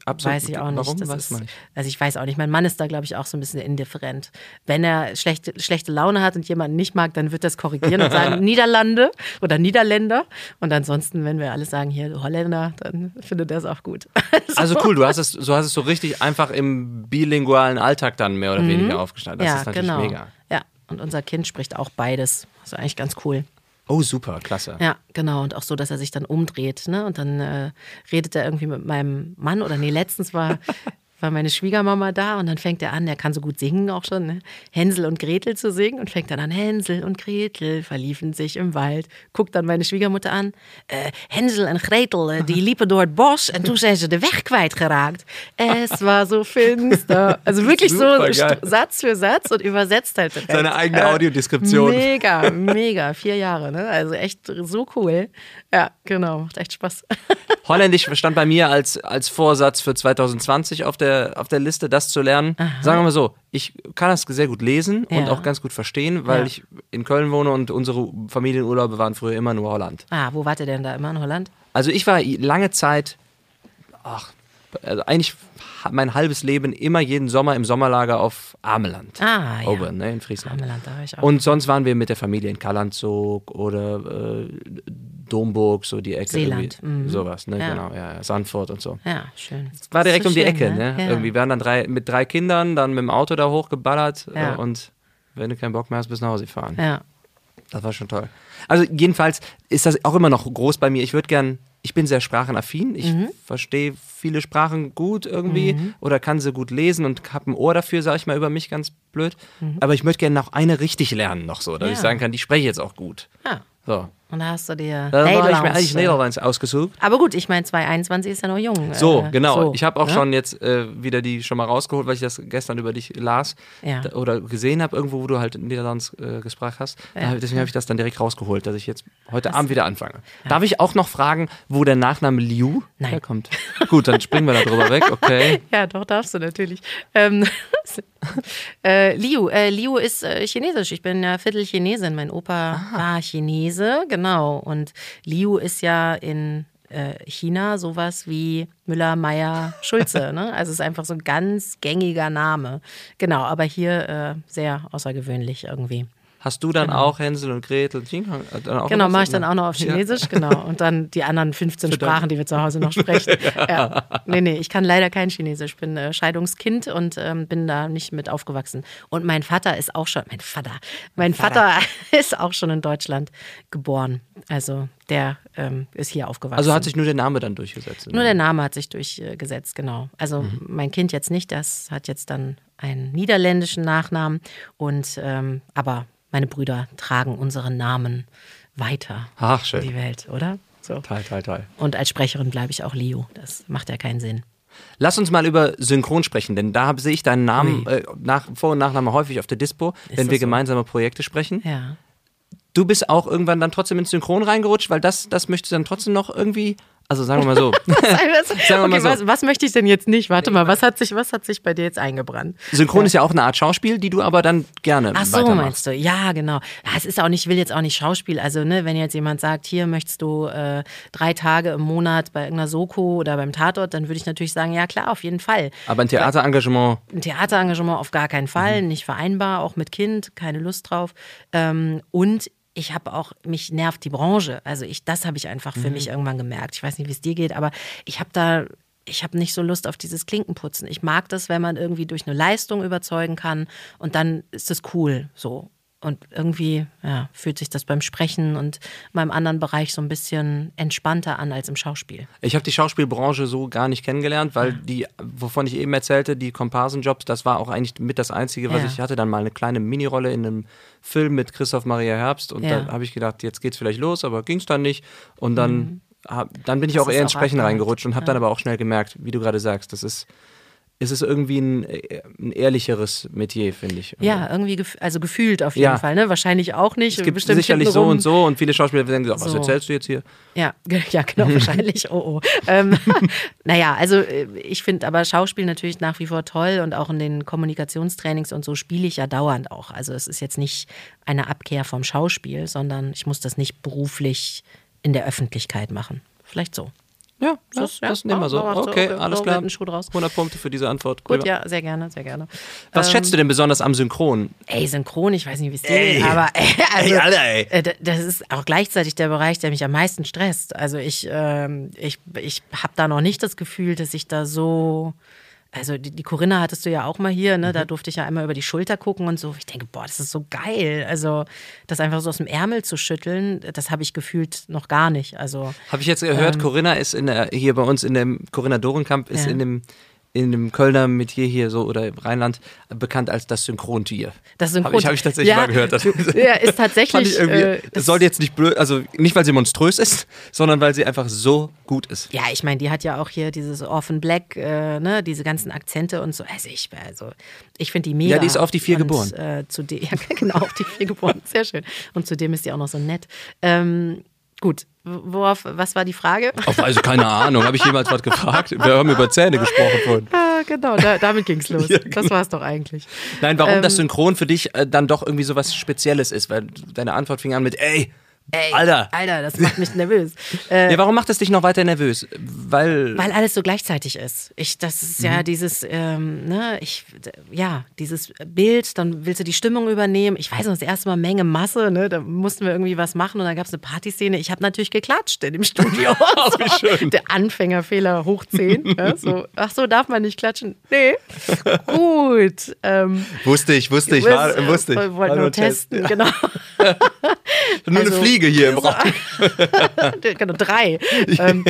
S1: absolut.
S2: weiß ich auch nicht.
S1: Warum?
S2: das
S1: Weiß
S2: ist,
S1: nicht.
S2: Also ich weiß auch nicht. Mein Mann ist da, glaube ich, auch so ein bisschen indifferent. Wenn er schlechte, schlechte Laune hat und jemanden nicht mag, dann wird das korrigieren und sagen Niederlande oder Niederländer. Und ansonsten, wenn wir alle sagen hier Holländer, dann findet er es auch gut.
S1: Also cool, du hast es, so hast es so richtig einfach im bilingualen Alltag dann mehr oder weniger aufgestellt. Das
S2: Mhm. ja,
S1: ist natürlich
S2: genau.
S1: mega.
S2: Ja, und unser Kind spricht auch beides. Das ist eigentlich ganz cool.
S1: Oh, super, klasse.
S2: Ja, genau. Und auch so, dass er sich dann umdreht. Ne? Und dann äh, redet er irgendwie mit meinem Mann. Oder nee, letztens war, war meine Schwiegermama da und dann fängt er an, er kann so gut singen auch schon, ne? Hänsel und Gretel zu singen und fängt dann an, Hänsel und Gretel verliefen sich im Wald. Guckt dann meine Schwiegermutter an, äh, Hänsel und Gretel, äh, die liepen door het bos en toen zijn ze de weg kwijtgeraakt. Es war so finster. Also wirklich so Satz für Satz und übersetzt halt direkt.
S1: Seine eigene
S2: Äh,
S1: Audiodeskription.
S2: Mega, mega. Vier Jahre, ne? Also echt so cool. Ja, genau. Macht echt Spaß.
S1: Holländisch stand bei mir als, als Vorsatz für 2020 auf der, auf der Liste, das zu lernen. Sagen wir mal so, ich kann das sehr gut lesen und
S2: Ja.
S1: auch ganz gut verstehen, weil
S2: Ja.
S1: ich in Köln wohne und unsere Familienurlaube waren früher immer nur Holland.
S2: Ah, wo wart ihr denn da immer in Holland?
S1: Also ich war lange Zeit, ach, also eigentlich mein halbes Leben immer jeden Sommer im Sommerlager auf Ameland.
S2: Ah, ja.
S1: Oben, ne, in Friesland.
S2: Ameland, da war ich auch.
S1: Und sonst waren wir mit der Familie in Kalanzog oder äh, Domburg, so die Ecke.
S2: Seeland, mhm.
S1: Sowas, ne,
S2: Ja.
S1: genau, ja, ja, Sandford und so.
S2: ja, schön.
S1: War direkt
S2: So
S1: um die
S2: schön,
S1: Ecke, ne?
S2: Ja.
S1: Irgendwie waren dann drei, mit drei Kindern, dann mit dem Auto da hochgeballert
S2: Ja.
S1: äh, und wenn du keinen Bock mehr hast, bis nach Hause fahren.
S2: Ja.
S1: Das war schon toll. Also jedenfalls ist das auch immer noch groß bei mir. Ich würde gern, ich bin sehr sprachenaffin. Ich
S2: Mhm.
S1: verstehe viele Sprachen gut irgendwie oder kann sie gut lesen und habe ein Ohr dafür, sage ich mal über mich ganz blöd. Aber ich möchte gerne noch eine richtig lernen noch so, dass
S2: Mhm. Ja.
S1: ich sagen kann, die spreche ich jetzt auch gut.
S2: ja.
S1: So.
S2: Und da hast du dir
S1: Da habe ich mir
S2: Nederlands,
S1: eigentlich Niederlands ausgesucht.
S2: Aber gut, ich meine, 2021 ist ja noch jung.
S1: So,
S2: äh,
S1: genau.
S2: so,
S1: ich habe auch
S2: ne?
S1: schon jetzt äh, wieder die schon mal rausgeholt, weil ich das gestern über dich las
S2: Ja.
S1: oder gesehen habe, irgendwo, wo du halt Niederlands äh, gesprochen hast. Da, deswegen habe ich das dann direkt rausgeholt, dass ich jetzt heute Abend wieder anfange. Darf ich auch noch fragen, wo der Nachname Liu
S2: Nein.
S1: herkommt? Gut, dann springen wir da drüber weg, okay.
S2: Ja, doch, darfst du natürlich. Ähm, äh, Liu, äh, Liu ist chinesisch. Ich bin ja Viertel Chinesin. Mein Opa war Chinese, genau. Und Liu ist ja in äh, China sowas wie Müller, Meyer, Schulze. ne? Also es ist einfach so ein ganz gängiger Name. Genau, aber hier äh, sehr außergewöhnlich irgendwie.
S1: Hast du dann auch Hänsel und Gretel? Jinghang, äh, dann auch
S2: Genau, mache ich dann auch noch auf
S1: Ja.
S2: Chinesisch, genau. Und dann die anderen 15 Sprachen, die wir zu Hause noch sprechen. ja. Nee, nee, ich kann leider kein Chinesisch. Ich bin äh, Scheidungskind und ähm, bin da nicht mit aufgewachsen. Und mein Vater ist auch schon, mein Vater, mein Vater, ist auch schon in Deutschland geboren. Also der ähm, ist hier aufgewachsen.
S1: Also hat sich nur der Name dann durchgesetzt.
S2: Nur der Name hat sich durchgesetzt, genau. Also mein Kind jetzt nicht, das hat jetzt dann einen niederländischen Nachnamen. Und ähm, aber meine Brüder tragen unseren Namen weiter
S1: Ach,
S2: in
S1: schön.
S2: die Welt, oder? So.
S1: Toll, toll, toll.
S2: Und als Sprecherin bleibe ich auch Leo. Das macht ja keinen Sinn.
S1: Lass uns mal über Synchron sprechen, denn da sehe ich deinen Namen, äh, nach, Vor- und Nachname häufig auf der Dispo, wenn
S2: das
S1: wir
S2: so?
S1: gemeinsame Projekte sprechen.
S2: Ja.
S1: Du bist auch irgendwann dann trotzdem ins Synchron reingerutscht, weil das, das möchtest du dann trotzdem noch irgendwie, also sagen wir mal so. Sagen wir
S2: okay,
S1: so.
S2: was, was möchte ich denn jetzt nicht? Warte mal, was hat sich, was hat sich bei dir jetzt eingebrannt?
S1: Synchron ist ja auch eine Art Schauspiel, die du aber dann gerne
S2: Ach so, meinst du? Ja, genau. Ja, es ist auch nicht, ich will jetzt auch nicht Schauspiel. Also, ne, wenn jetzt jemand sagt, hier möchtest du äh, drei Tage im Monat bei irgendeiner Soko oder beim Tatort, dann würde ich natürlich sagen, ja klar, auf jeden Fall.
S1: Aber ein Theaterengagement,
S2: Ein Theaterengagement auf gar keinen Fall, nicht vereinbar, auch mit Kind, keine Lust drauf. Ähm, und ich habe auch, mich nervt die Branche. Also ich, das habe ich einfach für mich irgendwann gemerkt. Ich weiß nicht, wie es dir geht, aber ich habe da, ich habe nicht so Lust auf dieses Klinkenputzen. Ich mag das, wenn man irgendwie durch eine Leistung überzeugen kann und dann ist es cool so. Und irgendwie ja, fühlt sich das beim Sprechen und in meinem anderen Bereich so ein bisschen entspannter an als im Schauspiel.
S1: ich habe die Schauspielbranche so gar nicht kennengelernt, weil die, wovon ich eben erzählte, die Komparsenjobs, das war auch eigentlich mit das Einzige, was
S2: Ja.
S1: ich hatte. Dann mal eine kleine Minirolle in einem Film mit Christoph Maria Herbst und
S2: Ja.
S1: da habe ich gedacht, jetzt geht's vielleicht los, aber ging's dann nicht. Und dann, hab, dann bin ich
S2: Mhm. Das
S1: auch eher ins Sprechen reingerutscht und habe dann aber auch schnell gemerkt, wie du gerade sagst, das ist, es ist irgendwie ein, ein ehrlicheres Metier, finde ich.
S2: Ja, irgendwie, gef also gefühlt auf jeden
S1: Ja.
S2: Fall. Ne? Wahrscheinlich auch nicht.
S1: Es gibt
S2: Bestimmt
S1: sicherlich so und so und viele Schauspieler denken, was
S2: So.
S1: erzählst du jetzt hier?
S2: Ja, ja genau, wahrscheinlich. Oh, oh. Ähm, naja, also äh, ich finde aber Schauspiel natürlich nach wie vor toll und auch in den Kommunikationstrainings und so spiele ich ja dauernd auch. Also es ist jetzt nicht eine Abkehr vom Schauspiel, sondern ich muss das nicht beruflich in der Öffentlichkeit machen. Vielleicht so.
S1: Ja,
S2: Das-
S1: das,
S2: ja,
S1: das nehmen wir so.
S2: ja, so,
S1: Okay,
S2: okay,
S1: alles
S2: so
S1: klar.
S2: wird ein Schuh draus.
S1: 100 Punkte für diese Antwort.
S2: Gut, ja, sehr gerne, sehr gerne.
S1: Was schätzt du denn besonders am Synchron?
S2: Ey, Synchron, ich weiß nicht, wie es dir
S1: Ey.
S2: geht, aber äh, also,
S1: Ey, Alter, ey.
S2: äh, das ist auch gleichzeitig der Bereich, der mich am meisten stresst. Also ich, ähm, ich, ich habe da noch nicht das Gefühl, dass ich da so also die, die Corinna hattest du ja auch mal hier, ne? Da durfte ich ja einmal über die Schulter gucken und so. Ich denke, boah, das ist so geil. Also das einfach so aus dem Ärmel zu schütteln, das habe ich gefühlt noch gar nicht. Also
S1: Habe ich jetzt gehört, Corinna ist in der, hier bei uns in dem, Corinna Dorenkamp ist
S2: Ja.
S1: in dem, in dem Kölner Metier hier so oder im Rheinland bekannt als das Synchrontier.
S2: das Synchron.
S1: Habe ich, hab ich tatsächlich
S2: ja,
S1: mal gehört. Das,
S2: ja, ist tatsächlich. äh,
S1: das soll jetzt nicht blöd, also nicht, weil sie monströs ist, sondern weil sie einfach so gut ist.
S2: Ja, ich meine, die hat ja auch hier dieses Orphan Black, äh, ne, diese ganzen Akzente und so. Also ich, also ich finde die mega.
S1: Ja, die ist auf die Vier
S2: und,
S1: geboren.
S2: Äh, zu ja, genau, auf die vier geboren. Sehr schön. Und zudem ist die auch noch so nett. Ähm, gut, worauf, was war die Frage?
S1: Auf also keine Ahnung, habe ich jemals was gefragt? Wir haben über Zähne gesprochen vorhin.
S2: Ah, genau, da, damit ging's los. Das war es doch eigentlich.
S1: Nein, warum
S2: Ähm,
S1: das Synchron für dich äh, dann doch irgendwie so was Spezielles ist, weil deine Antwort fing an mit, ey,
S2: Ey,
S1: Alter.
S2: Alter, das macht mich nervös. Äh,
S1: Ja, warum macht es dich noch weiter nervös? Weil,
S2: Weil alles so gleichzeitig ist. Ich, das ist
S1: Mhm.
S2: ja dieses, ähm, ne, ich, ja, dieses Bild, dann willst du die Stimmung übernehmen. Ich weiß noch, das erste Mal Menge Masse, ne, da mussten wir irgendwie was machen und dann gab es eine Partyszene. Ich habe natürlich geklatscht in dem Studio.
S1: wie schön.
S2: Der Anfängerfehler hoch 10. ja, so, ach so, darf man nicht klatschen? Nee. Gut. Ähm,
S1: wusste ich, wusste ich, war, wusste ich.
S2: Wollten nur testen, genau.
S1: Nur eine
S2: Also-
S1: Fliege hier im
S2: So,
S1: Raum.
S2: genau, drei. ähm,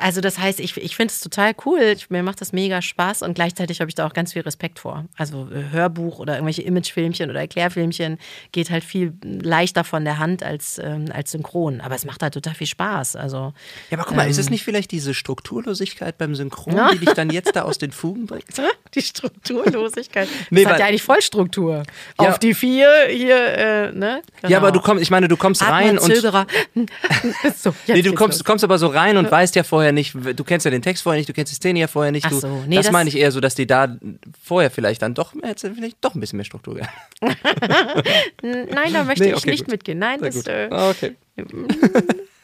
S2: also das heißt, ich, ich finde es total cool. Ich, mir macht das mega Spaß und gleichzeitig habe ich da auch ganz viel Respekt vor. Also äh, Hörbuch oder irgendwelche Imagefilmchen oder Erklärfilmchen geht halt viel leichter von der Hand als, ähm, als Synchron. Aber es macht halt total viel Spaß. Also
S1: Ja, aber guck mal, ist
S2: Ähm.
S1: es nicht vielleicht diese Strukturlosigkeit beim Synchron, die dich dann jetzt da aus den Fugen bringt?
S2: die Strukturlosigkeit.
S1: Nee,
S2: das hat ja eigentlich Vollstruktur.
S1: Ja.
S2: Auf die vier hier, äh, ne?
S1: Ja, aber
S2: Genau.
S1: du kommst, ich meine, du kommst rein und.
S2: So,
S1: Nee, du kommst,
S2: los.
S1: kommst aber so rein und weißt ja vorher nicht, du kennst ja den Text vorher nicht, du kennst die Szene ja vorher nicht. Du,
S2: so, nee,
S1: das,
S2: das-
S1: meine ich eher so, dass die da vorher vielleicht dann doch, hättest du vielleicht doch ein bisschen mehr Struktur gehabt.
S2: Nein, da möchte
S1: Nee,
S2: ich
S1: okay,
S2: nicht
S1: gut.
S2: mitgehen. Nein,
S1: Sehr
S2: das, äh,
S1: Ah, okay.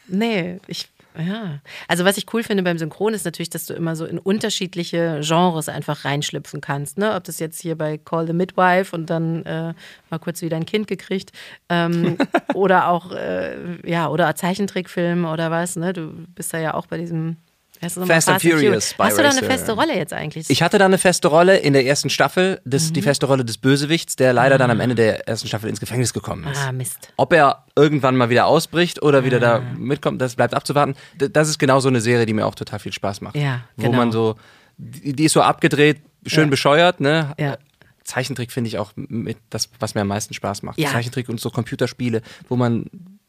S2: nee, ich, ja. Also was ich cool finde beim Synchron ist natürlich, dass du immer so in unterschiedliche Genres einfach reinschlüpfen kannst. Ne? Ob das jetzt hier bei Call the Midwife und dann äh, mal kurz wieder ein Kind gekriegt ähm, oder auch, äh, ja, oder Zeichentrickfilm oder was. Ne? Du bist da ja auch bei diesem nochmal?
S1: Fast and Furious, Spy
S2: Hast du da eine feste Rolle jetzt eigentlich?
S1: Ich hatte da eine feste Rolle in der ersten Staffel, das,
S2: Mhm.
S1: die feste Rolle des Bösewichts, der leider dann am Ende der ersten Staffel ins Gefängnis gekommen ist.
S2: ah, Mist.
S1: Ob er irgendwann mal wieder ausbricht oder wieder da
S2: Ah.
S1: mitkommt, das bleibt abzuwarten. Das ist genau so eine Serie, die mir auch total viel Spaß macht.
S2: Ja,
S1: Wo
S2: genau.
S1: man so, die, die ist so abgedreht, schön
S2: Ja.
S1: bescheuert, ne?
S2: Ja.
S1: Zeichentrick finde ich auch mit das, was mir am meisten Spaß macht.
S2: Ja.
S1: Zeichentrick und so Computerspiele, wo man,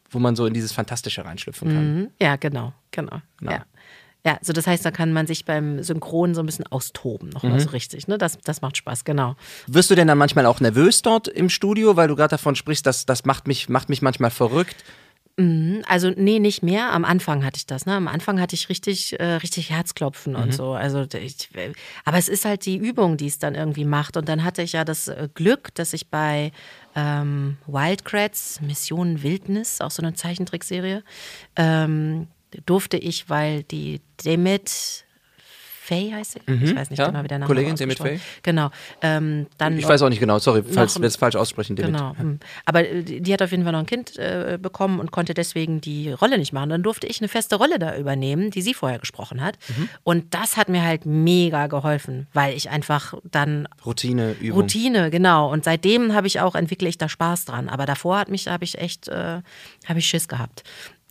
S1: wo man so in dieses Fantastische reinschlüpfen kann.
S2: Mhm. Ja, genau, genau.
S1: Genau.
S2: Ja. Ja, so das heißt, da kann man sich beim Synchron so ein bisschen austoben, nochmal
S1: Mhm.
S2: so richtig. Ne? Das, das macht Spaß, genau.
S1: Wirst du denn dann manchmal auch nervös dort im Studio, weil du gerade davon sprichst, dass das macht mich, macht mich manchmal verrückt?
S2: Also, nee, nicht mehr. Am Anfang hatte ich das. Ne? Am Anfang hatte ich richtig, äh, richtig Herzklopfen
S1: Mhm.
S2: und so. Also, ich, aber es ist halt die Übung, die es dann irgendwie macht. Und dann hatte ich ja das äh, Glück, dass ich bei ähm, Wildcrats, Mission Wildnis, auch so eine Zeichentrickserie, ähm, durfte ich, weil die Demet Faye heißt sie? ich weiß nicht
S1: Mhm. ja.
S2: genau, wie der Name
S1: Kollegin Demet Faye?
S2: Genau. Ähm, dann
S1: Ich weiß auch nicht genau, sorry, falls wir es falsch aussprechen. David.
S2: Genau. hm. Aber äh, die die hat auf jeden Fall noch ein Kind äh, bekommen und konnte deswegen die Rolle nicht machen. Dann durfte ich eine feste Rolle da übernehmen, die sie vorher gesprochen hat.
S1: Mhm.
S2: Und das hat mir halt mega geholfen, weil ich einfach dann
S1: Routine, Übung.
S2: Routine, genau. Und seitdem habe ich auch entwickle ich da Spaß dran. Aber davor hat mich habe ich echt äh, habe ich Schiss gehabt.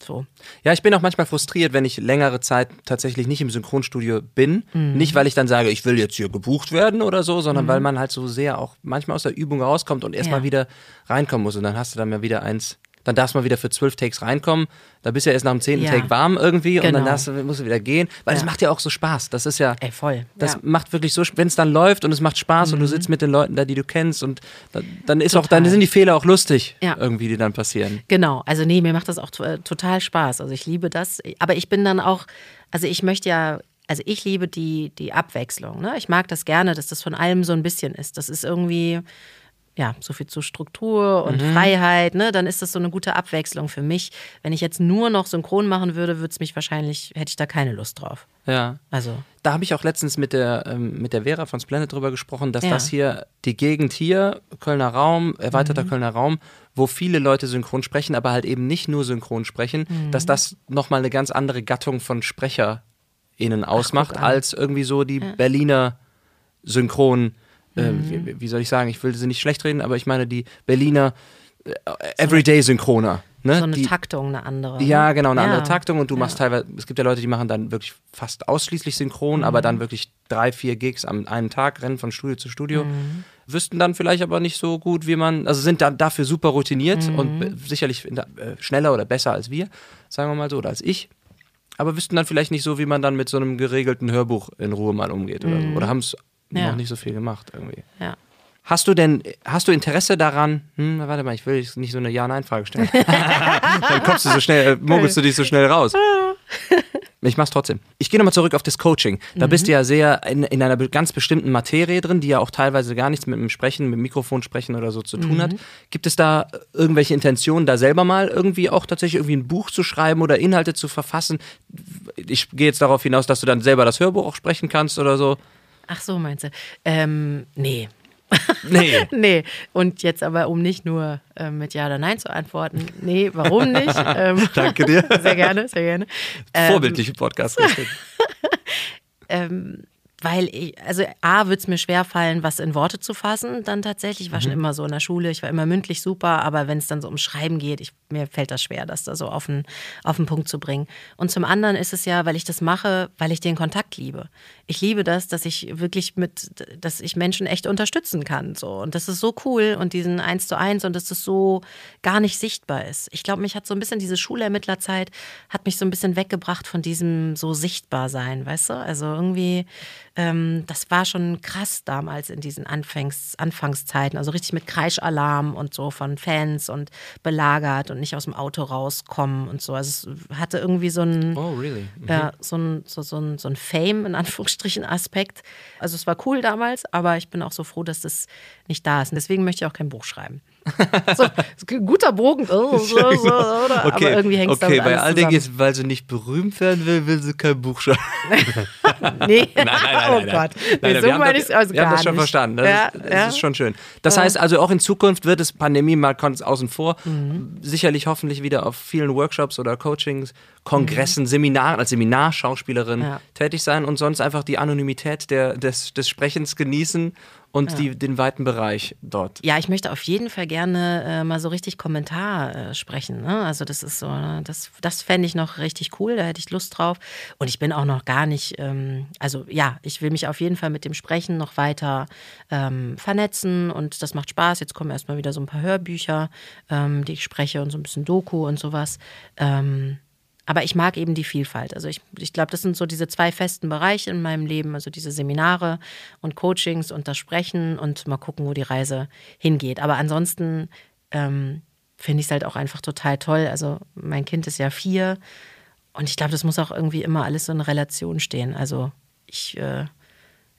S2: So.
S1: Ja, ich bin auch manchmal frustriert, wenn ich längere Zeit tatsächlich nicht im Synchronstudio bin.
S2: Mhm.
S1: Nicht, weil ich dann sage, ich will jetzt hier gebucht werden oder so, sondern weil man halt so sehr auch manchmal aus der Übung rauskommt und erstmal
S2: Ja.
S1: wieder reinkommen muss. Und dann hast du dann mal wieder eins, dann darfst du mal wieder für zwölf Takes reinkommen. Da bist du ja erst nach dem zehnten
S2: Ja.
S1: Take warm irgendwie und dann
S2: Genau.
S1: darfst musst du wieder gehen. Weil es
S2: Ja.
S1: macht ja auch so Spaß. Das ist ja.
S2: Ey, voll.
S1: Das
S2: ja.
S1: macht wirklich so, wenn es dann läuft und es macht Spaß
S2: Mhm.
S1: und du sitzt mit den Leuten da, die du kennst und da, dann ist auch, dann sind die Fehler auch lustig,
S2: Ja.
S1: irgendwie, die dann passieren.
S2: Genau, also nee, mir macht das auch äh, total Spaß. Also ich liebe das. Aber ich bin dann auch, also ich möchte ja, also ich liebe die, die Abwechslung. Ne? Ich mag das gerne, dass das von allem so ein bisschen ist. Das ist irgendwie, ja, so viel zu Struktur und Freiheit, ne? Dann ist das so eine gute Abwechslung für mich. Wenn ich jetzt nur noch synchron machen würde, würde es mich wahrscheinlich, hätte ich da keine Lust drauf.
S1: Ja.
S2: Also,
S1: Da habe ich auch letztens mit der, ähm, mit der Vera von Splendid drüber gesprochen, dass
S2: Ja.
S1: das hier, die Gegend hier, Kölner Raum, erweiterter
S2: Mhm.
S1: Kölner Raum, wo viele Leute synchron sprechen, aber halt eben nicht nur synchron sprechen,
S2: Mhm.
S1: dass das nochmal eine ganz andere Gattung von Sprecher SynchronistInnen ausmacht,
S2: an.
S1: als irgendwie so die Berliner Synchron, äh, wie, wie soll ich sagen, ich will sie nicht schlecht reden, aber ich meine die Berliner äh, Everyday-Synchroner. Ne?
S2: So eine
S1: die,
S2: Taktung, eine andere.
S1: ja,
S2: ne?
S1: genau, eine
S2: Ja.
S1: andere Taktung und du machst teilweise, es gibt ja Leute, die machen dann wirklich fast ausschließlich synchron, aber
S2: Mhm.
S1: dann wirklich drei, vier Gigs am einen Tag, rennen von Studio zu Studio.
S2: Mhm.
S1: Wüssten dann vielleicht aber nicht so gut, wie man, also sind dann dafür super routiniert
S2: Mhm.
S1: und äh, sicherlich äh, schneller oder besser als wir, sagen wir mal so, oder als ich. Aber wüssten dann vielleicht nicht so, wie man dann mit so einem geregelten Hörbuch in Ruhe mal umgeht oder so. Oder haben es
S2: Mhm. Ja.
S1: noch nicht so viel gemacht irgendwie.
S2: Ja.
S1: Hast du denn, hast du Interesse daran? Hm, warte mal, ich will nicht so eine Ja-Nein-Frage stellen. Dann kommst du so schnell, äh, mogelst du dich so schnell raus. Ich mach's trotzdem. Ich gehe nochmal zurück auf das Coaching. Da bist du ja sehr in, in einer ganz bestimmten Materie drin, die ja auch teilweise gar nichts mit dem Sprechen, mit dem Mikrofon sprechen oder so zu tun hat. Gibt es da irgendwelche Intentionen, da selber mal irgendwie auch tatsächlich irgendwie ein Buch zu schreiben oder Inhalte zu verfassen? Ich gehe jetzt darauf hinaus, dass du dann selber das Hörbuch auch sprechen kannst oder so.
S2: Ach so, meinst du? Ähm, nee.
S1: Nee.
S2: Nee, und jetzt aber, um nicht nur ähm, mit Ja oder Nein zu antworten, nee, warum nicht? ähm,
S1: Danke dir.
S2: sehr gerne, sehr gerne. Ähm,
S1: Vorbildliche podcast
S2: ähm, weil ich, also A, wird es mir schwer fallen, was in Worte zu fassen, dann tatsächlich. Ich war schon immer so in der Schule, ich war immer mündlich super, aber wenn es dann so um Schreiben geht, ich, mir fällt das schwer, das da so auf den, auf den Punkt zu bringen. Und zum anderen ist es ja, weil ich das mache, weil ich den Kontakt liebe. Ich liebe das, dass ich wirklich mit, dass ich Menschen echt unterstützen kann. So. Und das ist so cool und diesen Eins zu eins und dass das so gar nicht sichtbar ist. Ich glaube, mich hat so ein bisschen diese Schulermittlerzeit, hat mich so ein bisschen weggebracht von diesem so sichtbar sein, weißt du? Also irgendwie, ähm, das war schon krass damals in diesen Anfangs, Anfangszeiten. Also richtig mit Kreischalarm und so von Fans und belagert und nicht aus dem Auto rauskommen und so. Also es hatte irgendwie so ein,
S1: Oh, really?
S2: ja, so so, so, so Fame, in Anführungsstrichen, Aspekt. Also es war cool damals, aber ich bin auch so froh, dass das nicht da ist. Und deswegen möchte ich auch kein Buch schreiben. so, ist guter Bogen, oh, so, so, oder? aber irgendwie hängt es
S1: okay, Dingen
S2: zusammen.
S1: jetzt, weil sie nicht berühmt werden will, will sie kein Buch schreiben.
S2: Nee,
S1: Nein, nein, nein,
S2: oh
S1: nein,
S2: Gott.
S1: Nein,
S2: Nee, so meine ich es also
S1: wir haben das schon
S2: nicht.
S1: verstanden. Das,
S2: ja,
S1: ist, das
S2: ja.
S1: ist schon schön. Das heißt also, auch in Zukunft wird es Pandemie mal ganz außen vor, sicherlich hoffentlich wieder auf vielen Workshops oder Coachings, Kongressen, Seminaren, als Seminarschauspielerin
S2: Ja.
S1: tätig sein und sonst einfach die Anonymität der, des, des Sprechens genießen und die, den weiten Bereich dort.
S2: Ja, ich möchte auf jeden Fall gerne äh, mal so richtig Kommentar äh, sprechen. Ne? Also das ist so, ne? das, das fände ich noch richtig cool, da hätte ich Lust drauf. Und ich bin auch noch gar nicht, ähm, also ja, ich will mich auf jeden Fall mit dem Sprechen noch weiter ähm, vernetzen und das macht Spaß. Jetzt kommen erstmal wieder so ein paar Hörbücher, ähm, die ich spreche und so ein bisschen Doku und sowas. Ähm, aber ich mag eben die Vielfalt. Also ich, ich glaube, das sind so diese zwei festen Bereiche in meinem Leben, also diese Seminare und Coachings und das Sprechen und mal gucken, wo die Reise hingeht. Aber ansonsten ähm, finde ich es halt auch einfach total toll. Also mein Kind ist ja vier und ich glaube, das muss auch irgendwie immer alles so in Relation stehen. Also ich, äh,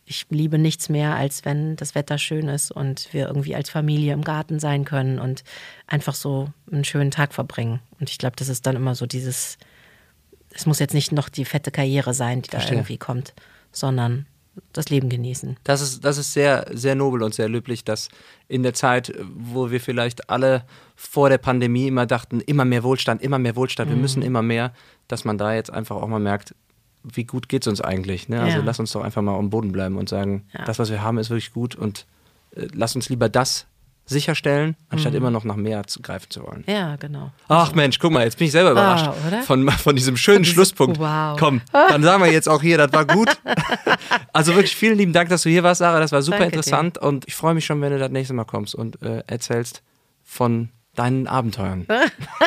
S2: ich liebe nichts mehr, als wenn das Wetter schön ist und wir irgendwie als Familie im Garten sein können und einfach so einen schönen Tag verbringen. Und ich glaube, das ist dann immer so dieses, es muss jetzt nicht noch die fette Karriere sein, die
S1: Verstehe.
S2: da irgendwie kommt, sondern das Leben genießen.
S1: Das ist, das ist sehr, sehr nobel und sehr löblich, dass in der Zeit, wo wir vielleicht alle vor der Pandemie immer dachten, immer mehr Wohlstand, immer mehr Wohlstand, wir
S2: Mhm.
S1: müssen immer mehr, dass man da jetzt einfach auch mal merkt, wie gut geht es uns eigentlich. Ne? Also
S2: Ja.
S1: lass uns doch einfach mal am Boden bleiben und sagen,
S2: Ja.
S1: das, was wir haben, ist wirklich gut und äh, lass uns lieber das sicherstellen, anstatt
S2: Mhm.
S1: immer noch nach mehr zu greifen zu wollen.
S2: Ja, genau.
S1: Ach Mensch, guck mal, jetzt bin ich selber überrascht
S2: Ah,
S1: von, von diesem schönen
S2: diesem-
S1: Schlusspunkt.
S2: Wow.
S1: Komm, dann sagen wir jetzt auch hier, das war gut. also wirklich vielen lieben Dank, dass du hier warst, Sarah. Das war super
S2: Danke dir.
S1: interessant und ich freue mich schon, wenn du das nächste Mal kommst und äh, erzählst von deinen Abenteuern.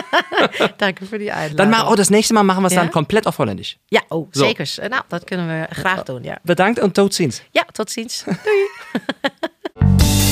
S2: Danke für die Einladung.
S1: Dann mach, oh, das nächste Mal machen wir es
S2: Ja?
S1: dan komplett auf Holländisch.
S2: ja, oh,
S1: So.
S2: zeker. Nou, dat kunnen we graag doen, ja.
S1: Bedankt und tot ziens.
S2: Ja, tot ziens. Doei.